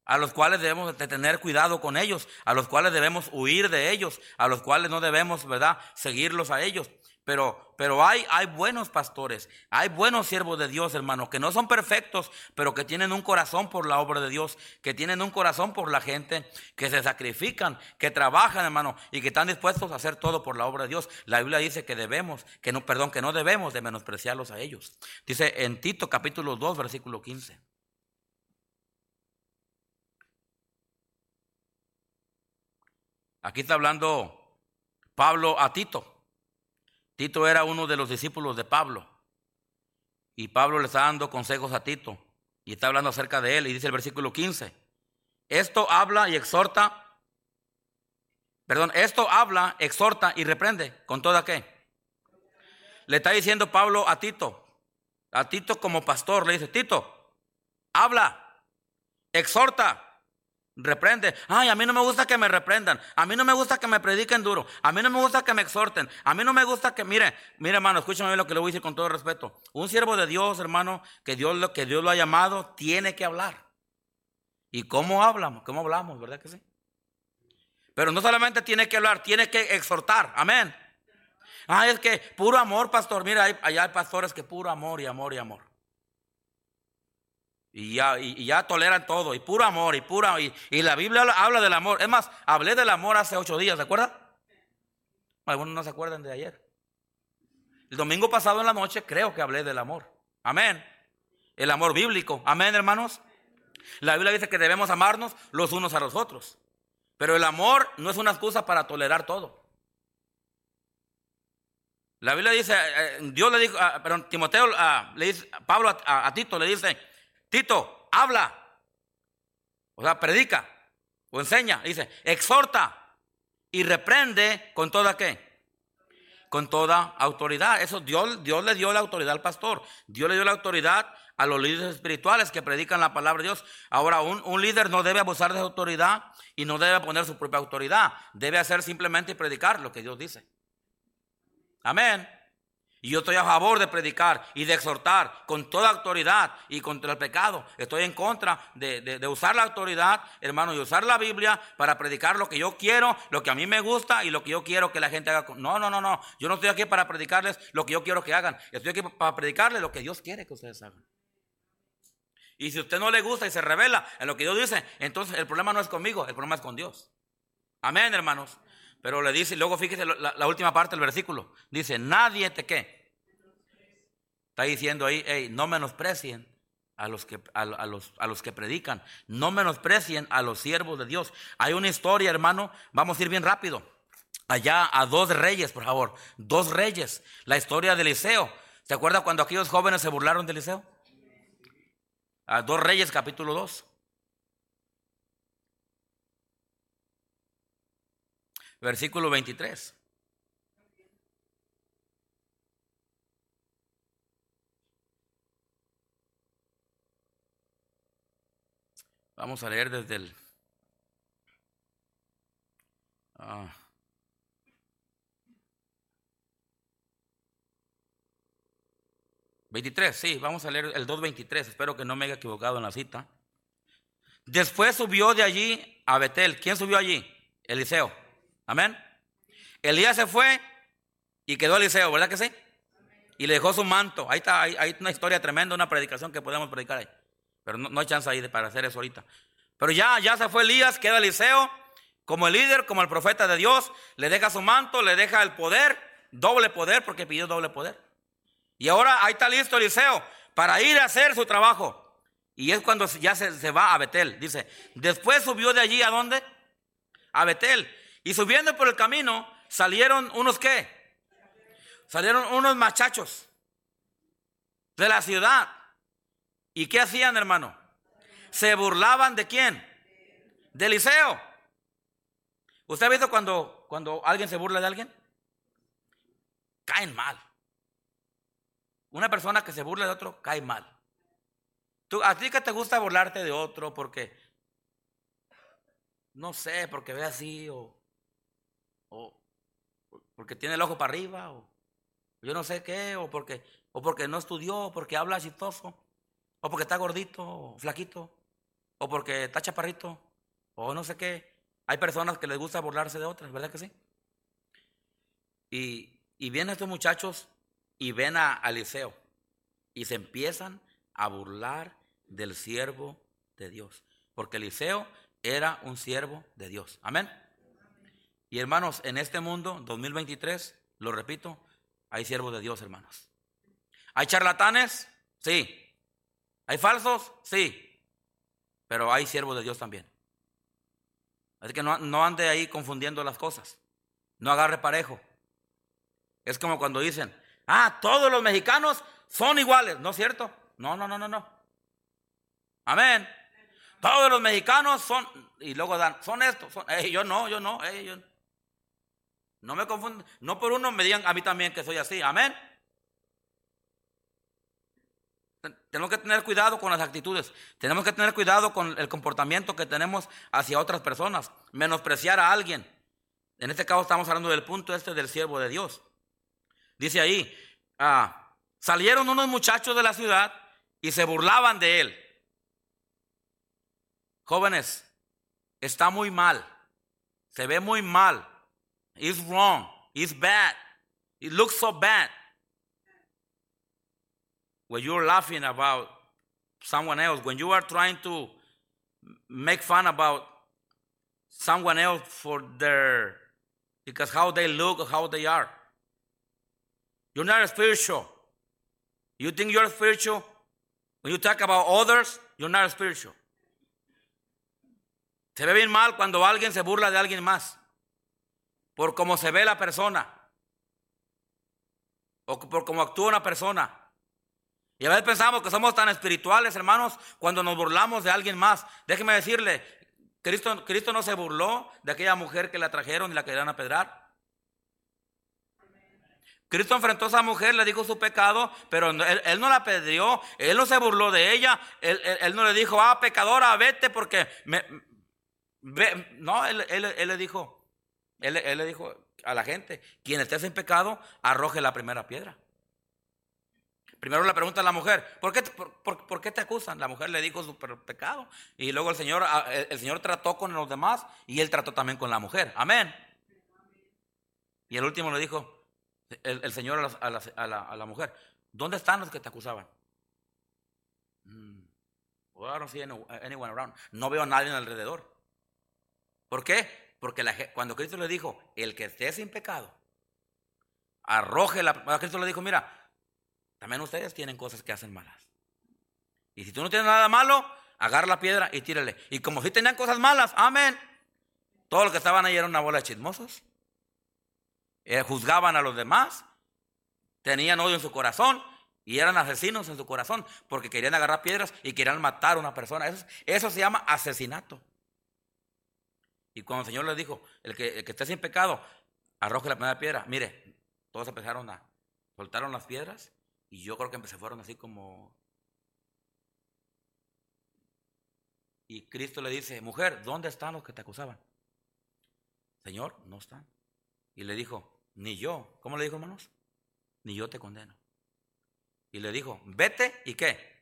a los cuales debemos de tener cuidado con ellos, a los cuales debemos huir de ellos, a los cuales no debemos, ¿verdad?, seguirlos a ellos. Pero, pero hay, hay buenos pastores, hay buenos siervos de Dios, hermanos, que no son perfectos, pero que tienen un corazón por la obra de Dios, que tienen un corazón por la gente, que se sacrifican, que trabajan, hermano, y que están dispuestos a hacer todo por la obra de Dios. La Biblia dice que debemos, que no, perdón, que no debemos de menospreciarlos a ellos. Dice en Tito capítulo 2, versículo 15. Aquí está hablando Pablo a Tito. Tito era uno de los discípulos de Pablo. Y Pablo le está dando consejos a Tito. Y está hablando acerca de él. Y dice el versículo 15. Esto habla y exhorta. Perdón, esto habla, exhorta y reprende. ¿Con toda qué? Le está diciendo Pablo a Tito. A Tito como pastor le dice, Tito, habla, exhorta, Reprende. Ay, a mí no me gusta que me reprendan. A mí no me gusta que me prediquen duro. A mí no me gusta que me exhorten. A mí no me gusta que, mire, mire hermano, escúchame lo que le voy a decir con todo respeto. Un siervo de Dios, hermano, que Dios lo, que Dios lo ha llamado, tiene que hablar. ¿Y cómo hablamos? ¿Cómo hablamos? ¿Verdad que sí? Pero no solamente tiene que hablar, tiene que exhortar. Amén. Ay, es que puro amor, pastor. Mira, allá hay pastores que puro amor y amor y amor. Y ya, y, ya toleran todo, y puro amor, y pura. Y, y, la Biblia habla del amor. Es más, hablé del amor hace ocho días, ¿se acuerdan? Algunos no se acuerdan de ayer. El domingo pasado en la noche creo que hablé del amor. Amén. El amor bíblico. Amén, hermanos. La Biblia dice que debemos amarnos los unos a los otros. Pero el amor no es una excusa para tolerar todo. La Biblia dice, eh, Dios le dijo, ah, perdón, Timoteo, ah, le dice, Pablo a Tito le dice, Tito, habla. O sea, predica o enseña. Dice, exhorta y reprende con toda qué? Con toda autoridad. Eso Dios, Dios le dio la autoridad al pastor. Dios le dio la autoridad a los líderes espirituales que predican la palabra de Dios. Ahora, un, un líder no debe abusar de su autoridad y no debe poner su propia autoridad. Debe hacer simplemente predicar lo que Dios dice. Amén. Y yo estoy a favor de predicar y de exhortar con toda autoridad y contra el pecado. Estoy en contra de, usar la autoridad, hermano, y usar la Biblia para predicar lo que yo quiero, lo que a mí me gusta y lo que yo quiero que la gente haga. No, no, no, no. Yo no estoy aquí para predicarles lo que yo quiero que hagan. Estoy aquí para predicarles lo que Dios quiere que ustedes hagan. Y si usted no le gusta y se revela en lo que Dios dice, entonces el problema no es conmigo, el problema es con Dios. Amén, hermanos. Pero le dice, luego fíjese la, última parte del versículo. Dice, nadie te qué. Está diciendo ahí, hey, no menosprecien a los, que, a, los, a los que predican. No menosprecien a los siervos de Dios. Hay una historia, hermano. Vamos a ir bien rápido. Allá a dos reyes, por favor. Dos reyes. La historia de Eliseo. ¿Se acuerda cuando aquellos jóvenes se burlaron de Eliseo? A dos reyes, capítulo 2. Versículo 23. Vamos a leer desde el... 23, ah, sí, vamos a leer el 2.23, espero que no me haya equivocado en la cita. Después subió de allí a Betel. ¿Quién subió allí? Eliseo. Amén. Elías se fue y quedó Eliseo, ¿verdad que sí? Y le dejó su manto. Ahí está, hay, una historia tremenda, una predicación que podemos predicar ahí. Pero no, hay chance ahí para hacer eso ahorita. Pero ya, ya se fue Elías, queda Eliseo como el líder, como el profeta de Dios. Le deja su manto, le deja el poder, doble poder, porque pidió doble poder. Y ahora ahí está listo Eliseo para ir a hacer su trabajo. Y es cuando ya se, se va a Betel. Dice, después subió de allí a dónde? A Betel. Y subiendo por el camino, salieron unos qué? Salieron unos machachos de la ciudad. ¿Y qué hacían, hermano? Se burlaban de quién? De Eliseo. ¿Usted ha visto cuando, cuando alguien se burla de alguien? Caen mal. Una persona que se burla de otro cae mal. ¿Tú, ¿A ti que te gusta burlarte de otro porque, no sé, porque ve así o, o porque tiene el ojo para arriba o yo no sé qué o porque, o porque no estudió o porque habla chistoso o porque está gordito o flaquito o porque está chaparrito o no sé qué? Hay personas que les gusta burlarse de otras, ¿verdad que sí? Y, y vienen estos muchachos y ven a Eliseo y se empiezan a burlar del siervo de Dios. Porque Eliseo era un siervo de Dios. Amén. Y hermanos, en este mundo, 2023, lo repito, hay siervos de Dios, hermanos. ¿Hay charlatanes? Sí. ¿Hay falsos? Sí. Pero hay siervos de Dios también. Así que no, no ande ahí confundiendo las cosas. No agarre parejo. Es como cuando dicen, ah, todos los mexicanos son iguales, ¿no es cierto? No, no, no, no, no. Amén. Todos los mexicanos son, y luego dan, son estos, son, yo no, yo no, yo no me confunden, no por uno me digan a mí también que soy así, amén. Tenemos que tener cuidado con las actitudes, tenemos que tener cuidado con el comportamiento que tenemos hacia otras personas, menospreciar a alguien. En este caso estamos hablando del punto este del siervo de Dios. Dice ahí, ah, salieron unos muchachos de la ciudad y se burlaban de él. Jóvenes, está muy mal, se ve muy mal. It's wrong, it's bad, it looks so bad. When you're laughing about someone else, when you are trying to make fun about someone else for their because how they look, how they are. You're not spiritual. You think you're spiritual? When you talk about others, you're not spiritual. Se ve bien mal cuando alguien se burla de alguien más. Por cómo se ve la persona. O por cómo actúa una persona. Y a veces pensamos que somos tan espirituales, hermanos, cuando nos burlamos de alguien más. Déjeme decirle, Cristo, Cristo no se burló de aquella mujer que la trajeron y la querían apedrar. Cristo enfrentó a esa mujer, le dijo su pecado, pero él, no la pedió, él no se burló de ella, él, no le dijo, ah, pecadora, vete porque me... No, él, le dijo, él, le dijo a la gente, quien esté sin pecado, arroje la primera piedra. Primero le pregunta a la mujer, ¿por qué, te acusan? La mujer le dijo su pecado. Y luego el Señor, ah, el Señor trató con los demás y él trató también con la mujer. Amén. Y el último le dijo, el, Señor a la, mujer, ¿dónde están los que te acusaban? Mm, no veo a nadie alrededor. ¿Por qué? Porque cuando Cristo le dijo, el que esté sin pecado, arroje la... Cristo le dijo, mira, también ustedes tienen cosas que hacen malas. Y si tú no tienes nada malo, agarra la piedra y tírale. Y como si tenían cosas malas, amén. Todos los que estaban ahí eran una bola de chismosos. Eh, juzgaban a los demás, tenían odio en su corazón y eran asesinos en su corazón porque querían agarrar piedras y querían matar a una persona. Eso, se llama asesinato. Y cuando el Señor les dijo, el que, el que esté sin pecado, arroje la primera piedra. Mire, todos empezaron a, soltaron las piedras y yo creo que se fueron así como... Y Cristo le dice, mujer, ¿dónde están los que te acusaban? Señor, no están. Y le dijo, ni yo, ¿cómo le dijo hermanos? Ni yo te condeno. Y le dijo, vete y qué.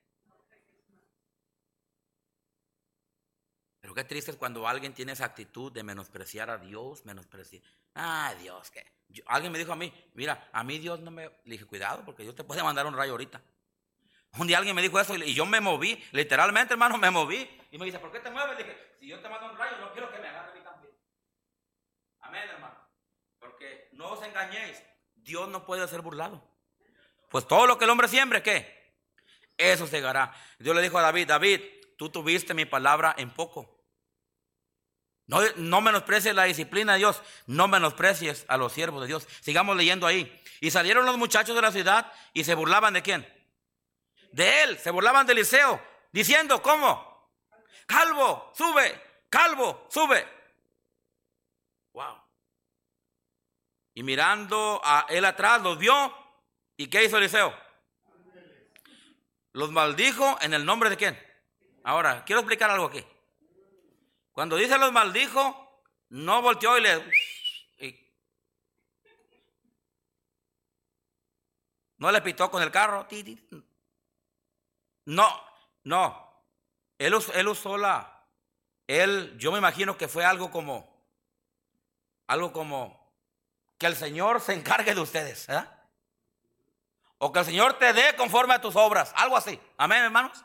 Pero qué triste es cuando alguien tiene esa actitud de menospreciar a Dios, menospreciar. Ah, Dios, que. alguien me dijo a mí, mira, a mí Dios no me. Le dije, cuidado, porque Dios te puede mandar un rayo ahorita. Un día alguien me dijo eso y yo me moví, literalmente, hermano, me moví. Y me dice, ¿por qué te mueves? Le dije, si yo te mando un rayo, no quiero que me agarre a mí también. Amén, hermano. Porque no os engañéis, Dios no puede ser burlado. Pues todo lo que el hombre siembre, ¿qué? Eso segará. Dios le dijo a David, David, tú tuviste mi palabra en poco. No, no menosprecies la disciplina de Dios, no menosprecies a los siervos de Dios. Sigamos leyendo ahí. Y salieron los muchachos de la ciudad y se burlaban de quién? De él, se burlaban de Eliseo, diciendo, ¿cómo? Calvo, sube, calvo, sube. Wow. Y mirando a él atrás, los vio. ¿Y qué hizo Eliseo? Los maldijo en el nombre de quién? Ahora, quiero explicar algo aquí. Cuando dice los maldijo, no volteó y le... no le pitó con el carro. No, no. Él, usó la... Él, yo me imagino que fue algo como... Algo como... Que el Señor se encargue de ustedes. ¿eh? O que el Señor te dé conforme a tus obras. Algo así. Amén, hermanos.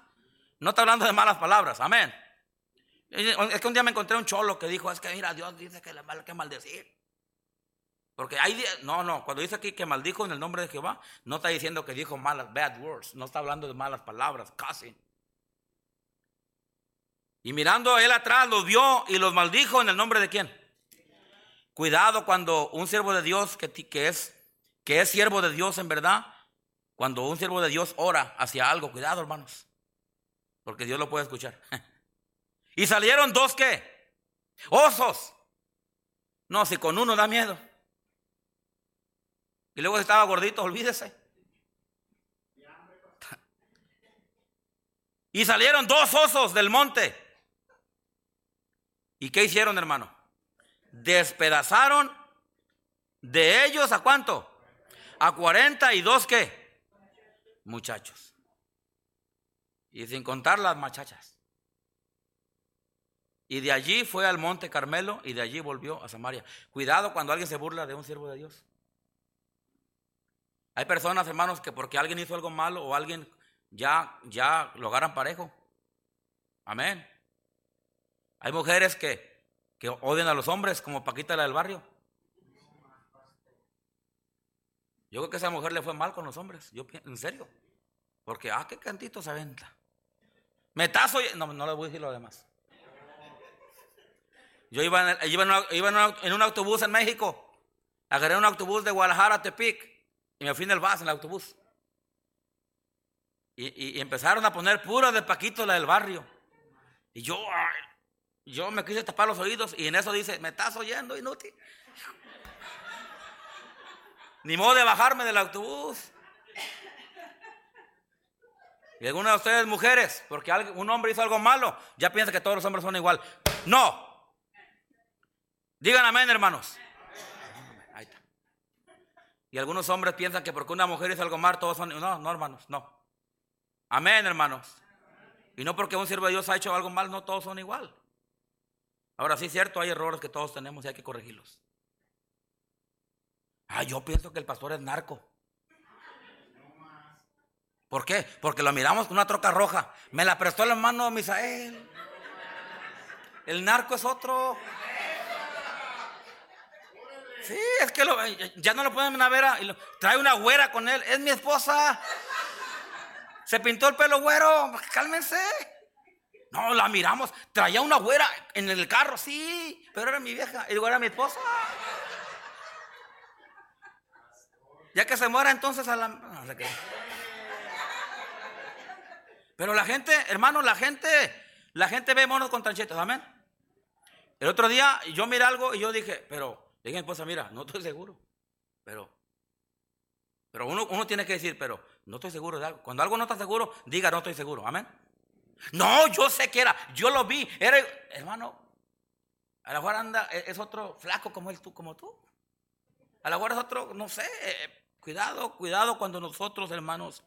No está hablando de malas palabras, amén. Es que un día me encontré un cholo que dijo, es que mira, Dios dice que le mal que maldecir. Porque hay, no, no, cuando dice aquí que maldijo en el nombre de Jehová, no está diciendo que dijo malas, bad words, no está hablando de malas palabras, casi. Y mirando él atrás, los vio y los maldijo en el nombre de quién. Cuidado cuando un siervo de Dios que, que, es, que es siervo de Dios en verdad, cuando un siervo de Dios ora hacia algo, cuidado hermanos. Porque Dios lo puede escuchar. (laughs) y salieron dos qué? Osos. No, si con uno da miedo. Y luego estaba gordito, olvídese. Y salieron dos osos del monte. ¿Y qué hicieron, hermano? Despedazaron de ellos a cuánto? A cuarenta y dos qué? Muchachos. Y sin contar las muchachas. Y de allí fue al monte Carmelo y de allí volvió a Samaria. Cuidado cuando alguien se burla de un siervo de Dios. Hay personas, hermanos, que porque alguien hizo algo malo o alguien ya, ya lo agarran parejo. Amén. Hay mujeres que, que odian a los hombres, como Paquita la del barrio. Yo creo que esa mujer le fue mal con los hombres. Yo, en serio. Porque, ah, qué cantito se aventa. Metazo. No, no le voy a decir lo demás. Yo iba, en, iba, en, un autobús en México. Agarré un autobús de Guadalajara a Tepic. Y me fui en el bus, en el autobús. Y, empezaron a poner pura de Paquito, la del barrio. Y yo, yo me quise tapar los oídos. Y en eso dice, me estás oyendo, inútil. Ni modo de bajarme del autobús. Y algunas de ustedes mujeres, porque un hombre hizo algo malo, ya piensa que todos los hombres son igual. No. Digan amén, hermanos. Y algunos hombres piensan que porque una mujer hizo algo malo, todos son... No, no, hermanos, no. Amén, hermanos. Y no porque un siervo de Dios ha hecho algo mal, no todos son igual. Ahora sí cierto, hay errores que todos tenemos y hay que corregirlos. Ah, yo pienso que el pastor es narco. ¿Por qué? Porque lo miramos con una troca roja. Me la prestó el hermano Misael. El narco es otro. Sí, es que ya no lo pueden ver. trae una güera con él. Es mi esposa. Se pintó el pelo güero. Cálmense. No, la miramos. Traía una güera en el carro, sí. Pero era mi vieja. Y digo, era mi esposa. Ya que se muera entonces a la... Pero la gente, hermano, la gente, la gente ve monos con tranchetas, amén. El otro día yo miré algo y yo dije, pero, le esposa, mira, no estoy seguro. Pero, pero uno, uno tiene que decir, pero no estoy seguro de algo. Cuando algo no está seguro, diga, no estoy seguro, amén. No, yo sé que era, yo lo vi, era, hermano, a la mejor anda, e, es otro flaco como él, tú, como tú. A la mejor es otro, no sé, eh, cuidado, cuidado cuando nosotros, hermanos,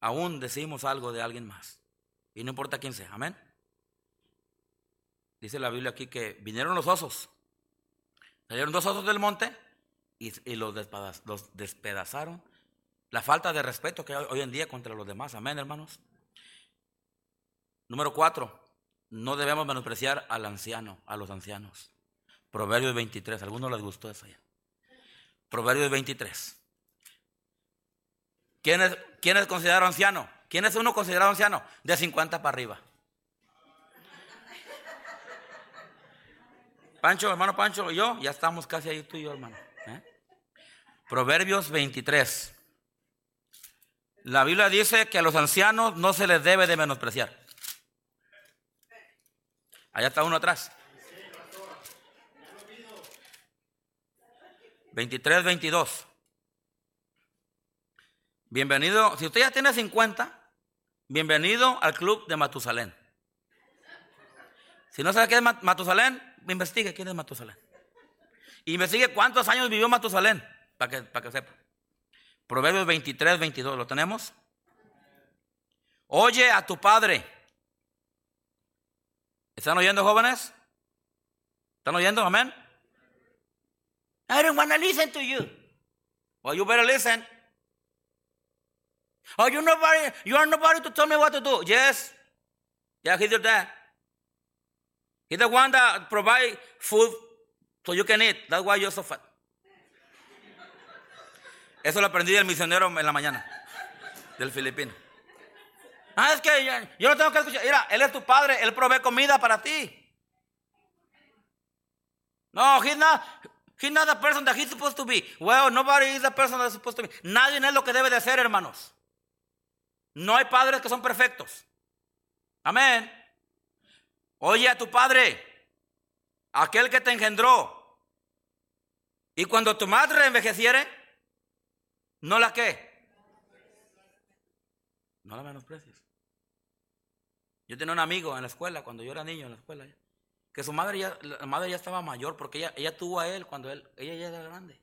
aún decimos algo de alguien más. Y no importa quién sea. Amén. Dice la Biblia aquí que vinieron los osos. Salieron dos osos del monte y, los, despedazaron. La falta de respeto que hay hoy en día contra los demás. Amén, hermanos. Número cuatro. No debemos menospreciar al anciano, a los ancianos. Proverbios 23. ¿A algunos les gustó eso? Proverbios 23. ¿Quién es, quién es considerado anciano? ¿Quién es uno considerado anciano? De 50 para arriba. Pancho, hermano Pancho y yo, ya estamos casi ahí tú y yo, hermano. ¿eh? Proverbios 23. La Biblia dice que a los ancianos no se les debe de menospreciar. Allá está uno atrás. 23, 22. Bienvenido, si usted ya tiene 50, bienvenido al club de Matusalén. Si no sabe qué es Matusalén, investigue quién es Matusalén. Investigue cuántos años vivió Matusalén, para que, para que sepa. Proverbios 23, 22, ¿lo tenemos? Oye a tu padre. ¿Están oyendo, jóvenes? ¿Están oyendo? Amén. I don't want to listen to you. Well, you better listen. Oh, you nobody, you are nobody to tell me what to do. Yes. Yeah, he did that. He's the one that provide food so you can eat. That's why you're so fat. Eso lo aprendí del misionero en la mañana, del filipino. Ah, es que yo no tengo que escuchar. Mira, él es tu padre, él provee comida para ti. No, he's not, he's not the person that he's supposed to be. Well, nobody is the person that's supposed to be. Nadie es lo que debe de ser, hermanos. No hay padres que son perfectos. Amén. Oye a tu padre, aquel que te engendró. Y cuando tu madre envejeciere, no la qué. No la menosprecies. Yo tenía un amigo en la escuela, cuando yo era niño en la escuela, que su madre ya, la madre ya estaba mayor porque ella, ella tuvo a él cuando él, ella ya era grande.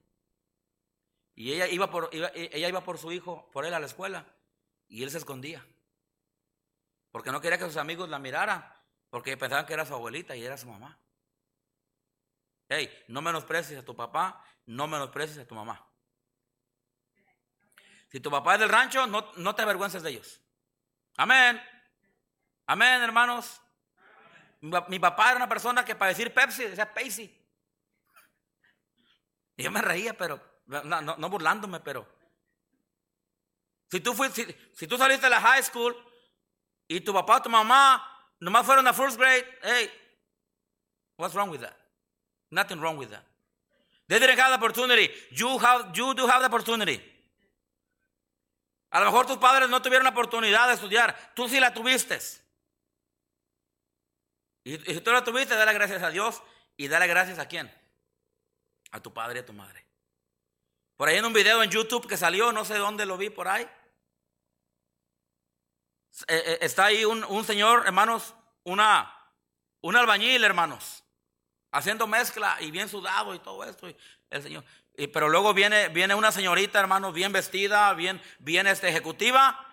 Y ella iba por, ella iba por su hijo, por él a la escuela. Y él se escondía. Porque no quería que sus amigos la miraran. Porque pensaban que era su abuelita y era su mamá. Hey, no menosprecies a tu papá, no menosprecies a tu mamá. Si tu papá es del rancho, no, no te avergüences de ellos. Amén. Amén, hermanos. Mi, papá era una persona que para decir Pepsi decía Pepsi. Y yo me reía, pero no, burlándome, pero si tú, fuiste, si, tú saliste de la high school y tu papá o tu mamá nomás fueron a first grade, hey, what's wrong with that? Nothing wrong with that. They didn't have the opportunity. You, have, you do have the opportunity. A lo mejor tus padres no tuvieron la oportunidad de estudiar. Tú sí la tuviste. Y, si tú la tuviste, dale gracias a Dios y dale gracias a quién? A tu padre y a tu madre. Por ahí en un video en YouTube que salió, no sé dónde lo vi por ahí. Eh, eh, está ahí un, señor, hermanos, una, un albañil, hermanos, haciendo mezcla y bien sudado y todo esto. el señor, pero luego viene, viene una señorita, hermanos, bien vestida, bien, bien este, ejecutiva,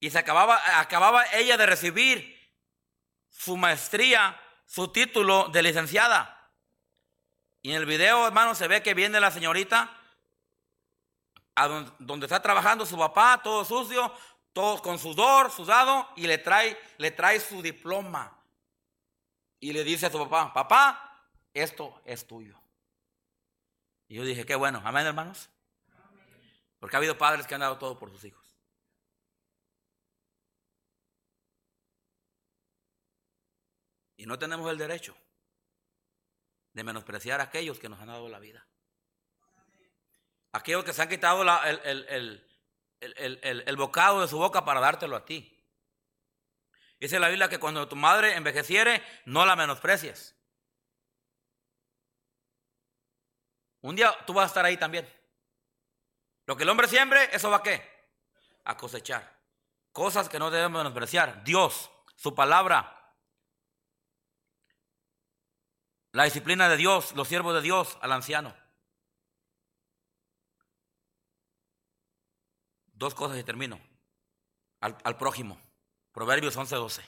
y se acababa, acababa ella de recibir su maestría, su título de licenciada. Y en el video, hermanos, se ve que viene la señorita a donde, está trabajando su papá, todo sucio, todo con sudor, sudado, y le trae, le trae su diploma. Y le dice a su papá, papá, esto es tuyo. Y yo dije, qué bueno, amén hermanos. Porque ha habido padres que han dado todo por sus hijos. Y no tenemos el derecho de menospreciar a aquellos que nos han dado la vida. Aquellos que se han quitado el, el, bocado de su boca para dártelo a ti. Dice la Biblia que cuando tu madre envejeciere, no la menosprecies. Un día tú vas a estar ahí también. Lo que el hombre siembre, eso va a qué? A cosechar. Cosas que no debemos menospreciar. Dios, su palabra. La disciplina de Dios, los siervos de Dios al anciano. Dos cosas y termino. Al, prójimo. Proverbios 11.12.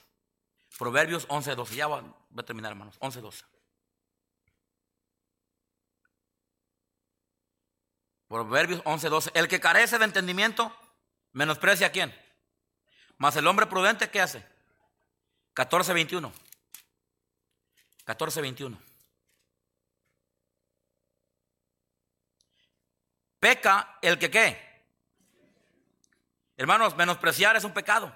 Proverbios 11.12. Ya voy a terminar, hermanos. 11.12. Proverbios 11.12. El que carece de entendimiento, menosprecia a quién. Mas el hombre prudente, ¿qué hace? 14.21. 14.21. Peca el que qué? Hermanos, menospreciar es un pecado.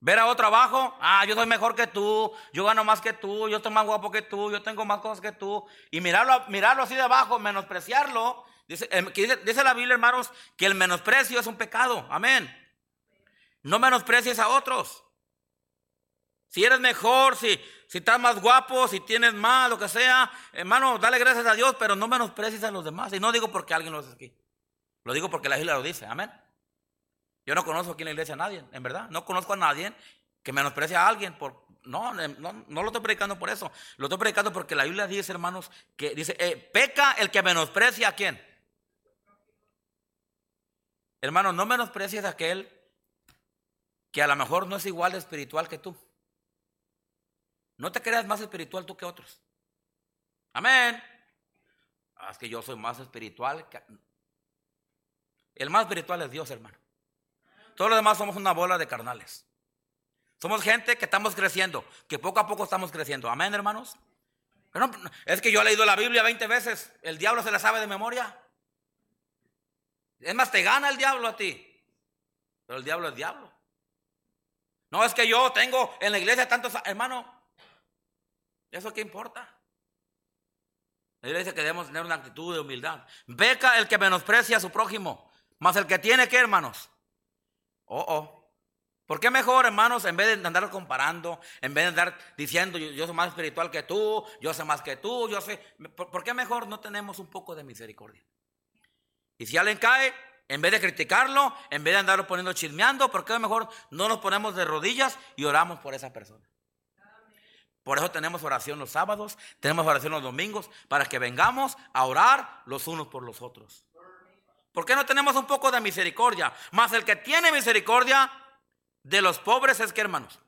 Ver a otro abajo, ah, yo soy mejor que tú, yo gano más que tú, yo estoy más guapo que tú, yo tengo más cosas que tú. Y mirarlo, mirarlo así de abajo, menospreciarlo. Dice, em, dice, la Biblia, hermanos, que el menosprecio es un pecado. Amén. No menosprecies a otros. Si eres mejor, si, si estás más guapo, si tienes más, lo que sea, hermano, dale gracias a Dios, pero no menosprecies a los demás. Y no digo porque alguien lo hace aquí. Lo digo porque la Biblia lo dice. Amén. Yo no conozco aquí en la iglesia a nadie, en verdad. No conozco a nadie que menosprecie a alguien por, no, no, no, lo estoy predicando por eso. Lo estoy predicando porque la Biblia dice, hermanos, que dice, eh, peca el que menosprecia a quién. Hermano, no menosprecies a aquel que a lo mejor no es igual de espiritual que tú. No te creas más espiritual tú que otros. Amén. Ah, es que yo soy más espiritual. Que... El más espiritual es Dios, hermano. Todos los demás somos una bola de carnales. Somos gente que estamos creciendo, que poco a poco estamos creciendo. Amén, hermanos. Pero es que yo he leído la Biblia 20 veces. El diablo se la sabe de memoria. Es más, te gana el diablo a ti. Pero el diablo es diablo. No es que yo tengo en la iglesia tantos hermanos. ¿Eso qué importa? La iglesia que debemos tener una actitud de humildad. Beca el que menosprecia a su prójimo, más el que tiene que, hermanos. Oh, oh. ¿Por qué mejor, hermanos, en vez de andar comparando, en vez de andar diciendo yo, soy más espiritual que tú, yo sé más que tú, yo sé, ¿por, qué mejor no tenemos un poco de misericordia? Y si alguien cae, en vez de criticarlo, en vez de andarlo poniendo chismeando, ¿por qué mejor no nos ponemos de rodillas y oramos por esa persona? Por eso tenemos oración los sábados, tenemos oración los domingos, para que vengamos a orar los unos por los otros. ¿Por qué no tenemos un poco de misericordia? Más el que tiene misericordia de los pobres es que, hermanos,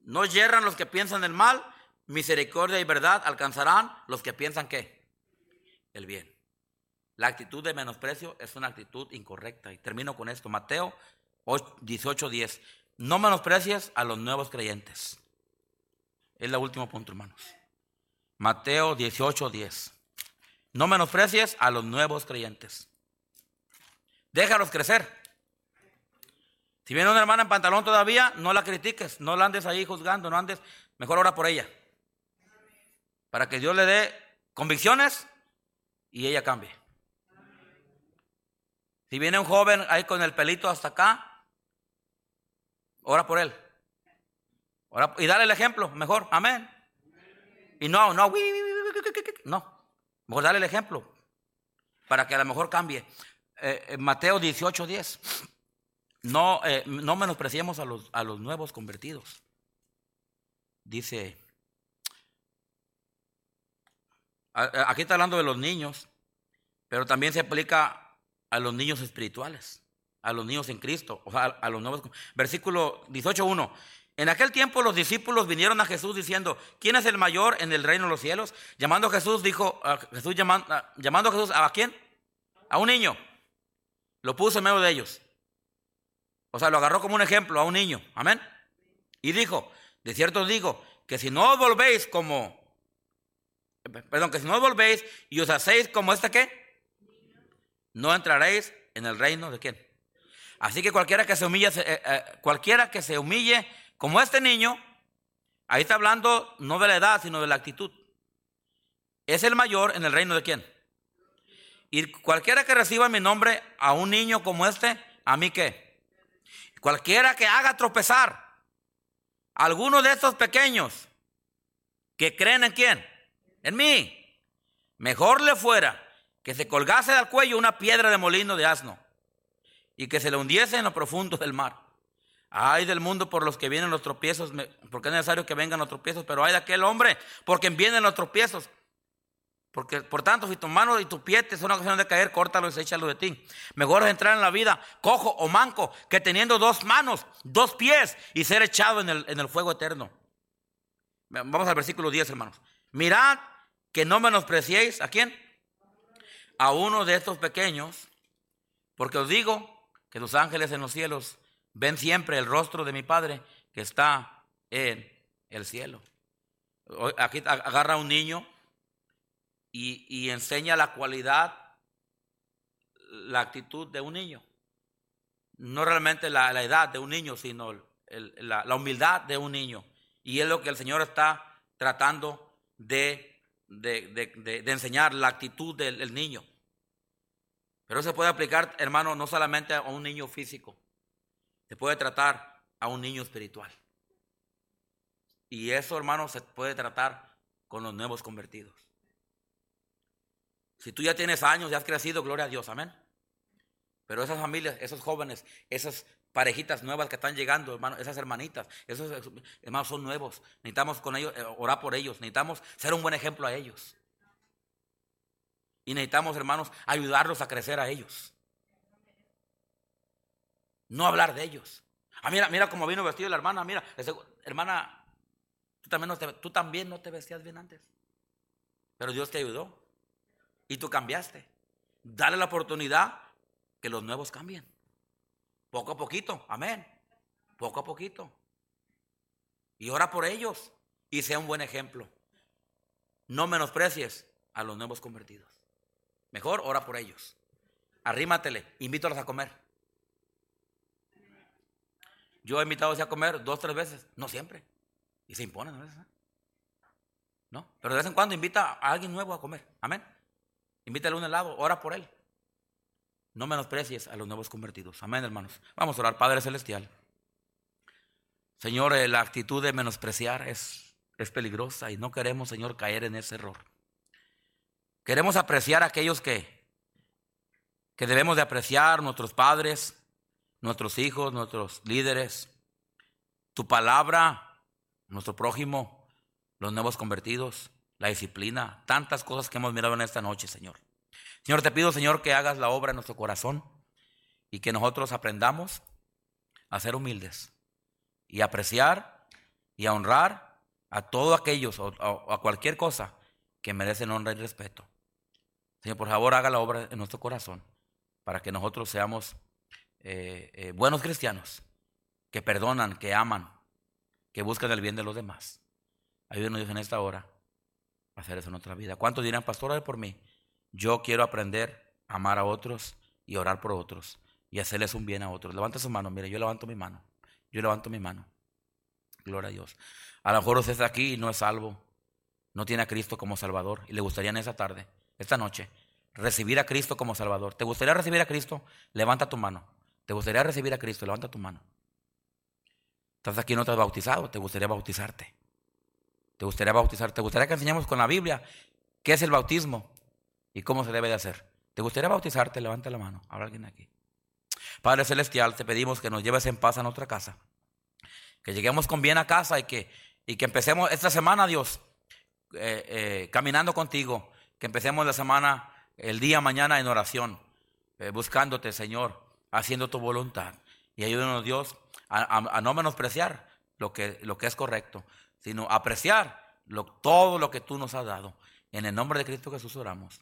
no yerran los que piensan el mal, misericordia y verdad alcanzarán los que piensan que el bien. La actitud de menosprecio es una actitud incorrecta. Y termino con esto. Mateo 18, 10. No menosprecies a los nuevos creyentes. Es el último punto, hermanos. Mateo 18, 10. No menosprecies a los nuevos creyentes. Déjalos crecer. Si viene una hermana en pantalón todavía, no la critiques, no la andes ahí juzgando, no andes, mejor ora por ella. Para que Dios le dé convicciones y ella cambie. Si viene un joven ahí con el pelito hasta acá, ora por él. y dale el ejemplo, mejor, amén. Y no, no, no, mejor dale el ejemplo para que a lo mejor cambie. Eh, Mateo 18, 10. No, eh, no menospreciemos a los, a los nuevos convertidos. Dice, aquí está hablando de los niños, pero también se aplica a los niños espirituales, a los niños en Cristo, o sea, a los nuevos. Versículo 18.1. En aquel tiempo los discípulos vinieron a Jesús diciendo, ¿quién es el mayor en el reino de los cielos? Llamando a Jesús, dijo, a Jesús llamando, llamando a Jesús, ¿a quién? A un niño. Lo puso en medio de ellos. O sea, lo agarró como un ejemplo a un niño. Amén. Y dijo, de cierto os digo, que si no os volvéis como, perdón, que si no os volvéis y os hacéis como este qué, no entraréis en el reino de quién. Así que cualquiera que se humille, eh, eh, cualquiera que se humille como este niño, ahí está hablando no de la edad, sino de la actitud. Es el mayor en el reino de quién. Y cualquiera que reciba mi nombre a un niño como este, a mí qué Cualquiera que haga tropezar a alguno de estos pequeños que creen en quién? En mí. Mejor le fuera que se colgase del cuello una piedra de molino de asno y que se le hundiese en lo profundo del mar. Ay del mundo por los que vienen los tropiezos, porque es necesario que vengan los tropiezos, pero hay de aquel hombre porque vienen los tropiezos. Porque, por tanto, si tu mano y tu pie te son ocasión de caer, córtalo y échalo de ti. Mejor es entrar en la vida cojo o manco que teniendo dos manos, dos pies y ser echado en el, en el fuego eterno. Vamos al versículo 10, hermanos. Mirad que no menospreciéis a quién? A uno de estos pequeños, porque os digo que los ángeles en los cielos ven siempre el rostro de mi Padre que está en el cielo. Aquí agarra a un niño y, enseña la cualidad, la actitud de un niño. No realmente la, edad de un niño, sino la, humildad de un niño. Y es lo que el Señor está tratando de, enseñar, la actitud del, niño. Pero se puede aplicar, hermano, no solamente a un niño físico. Se puede tratar a un niño espiritual. Y eso, hermano, se puede tratar con los nuevos convertidos. Si tú ya tienes años, ya has crecido, gloria a Dios, amén. Pero esas familias, esos jóvenes, esas parejitas nuevas que están llegando, hermano, esas hermanitas, esos hermanos son nuevos. Necesitamos con ellos, eh, orar por ellos, necesitamos ser un buen ejemplo a ellos. Y necesitamos, hermanos, ayudarlos a crecer a ellos. No hablar de ellos. Ah, mira, mira cómo vino vestido la hermana, mira, hermana, tú también, no te, tú también no te vestías bien antes. Pero Dios te ayudó. Y tú cambiaste. Dale la oportunidad que los nuevos cambien. Poco a poquito, amén. Poco a poquito. Y ora por ellos y sea un buen ejemplo. No menosprecies a los nuevos convertidos. Mejor ora por ellos. Arrímatele, invítalos a comer. Yo he invitado a comer dos, tres veces, no siempre. Y se imponen a veces. ¿eh? ¿No? Pero de vez en cuando invita a alguien nuevo a comer. Amén. Invítale un helado, ora por él. No menosprecies a los nuevos convertidos. Amén, hermanos. Vamos a orar, Padre Celestial. Señor, eh, la actitud de menospreciar es, es peligrosa y no queremos, Señor, caer en ese error. Queremos apreciar a aquellos que, que debemos de apreciar, nuestros padres, nuestros hijos, nuestros líderes, tu palabra, nuestro prójimo, los nuevos convertidos, la disciplina, tantas cosas que hemos mirado en esta noche, Señor. Señor, te pido, Señor, que hagas la obra en nuestro corazón y que nosotros aprendamos a ser humildes y apreciar y a honrar a todos aquellos o a cualquier cosa que merecen honra y respeto. Señor, por favor, haga la obra en nuestro corazón para que nosotros seamos eh, eh, buenos cristianos que perdonan, que aman, que buscan el bien de los demás. Ayúdenos Dios en esta hora a hacer eso en nuestra vida. ¿Cuántos dirán, pastor, por mí? Yo quiero aprender a amar a otros y orar por otros y hacerles un bien a otros. Levanta su mano, mire, yo levanto mi mano. Yo levanto mi mano. Gloria a Dios. A lo mejor usted está aquí y no es salvo. No tiene a Cristo como Salvador. Y le gustaría en esa tarde, esta noche, recibir a Cristo como Salvador. ¿Te gustaría recibir a Cristo? Levanta tu mano. ¿Te gustaría recibir a Cristo? Levanta tu mano. Estás aquí no te has bautizado. ¿Te gustaría bautizarte? ¿Te gustaría bautizarte? ¿Te gustaría que enseñemos con la Biblia qué es el bautismo? y cómo se debe de hacer. ¿Te gustaría bautizarte? Levanta la mano. Habrá alguien aquí. Padre Celestial, te pedimos que nos lleves en paz a nuestra casa. Que lleguemos con bien a casa y que, y que empecemos esta semana, Dios, eh, eh, caminando contigo. Que empecemos la semana, el día mañana en oración, eh, buscándote, Señor, haciendo tu voluntad. Y ayúdanos, Dios, a, no menospreciar lo que, lo que es correcto, sino apreciar lo, todo lo que tú nos has dado. En el nombre de Cristo Jesús oramos.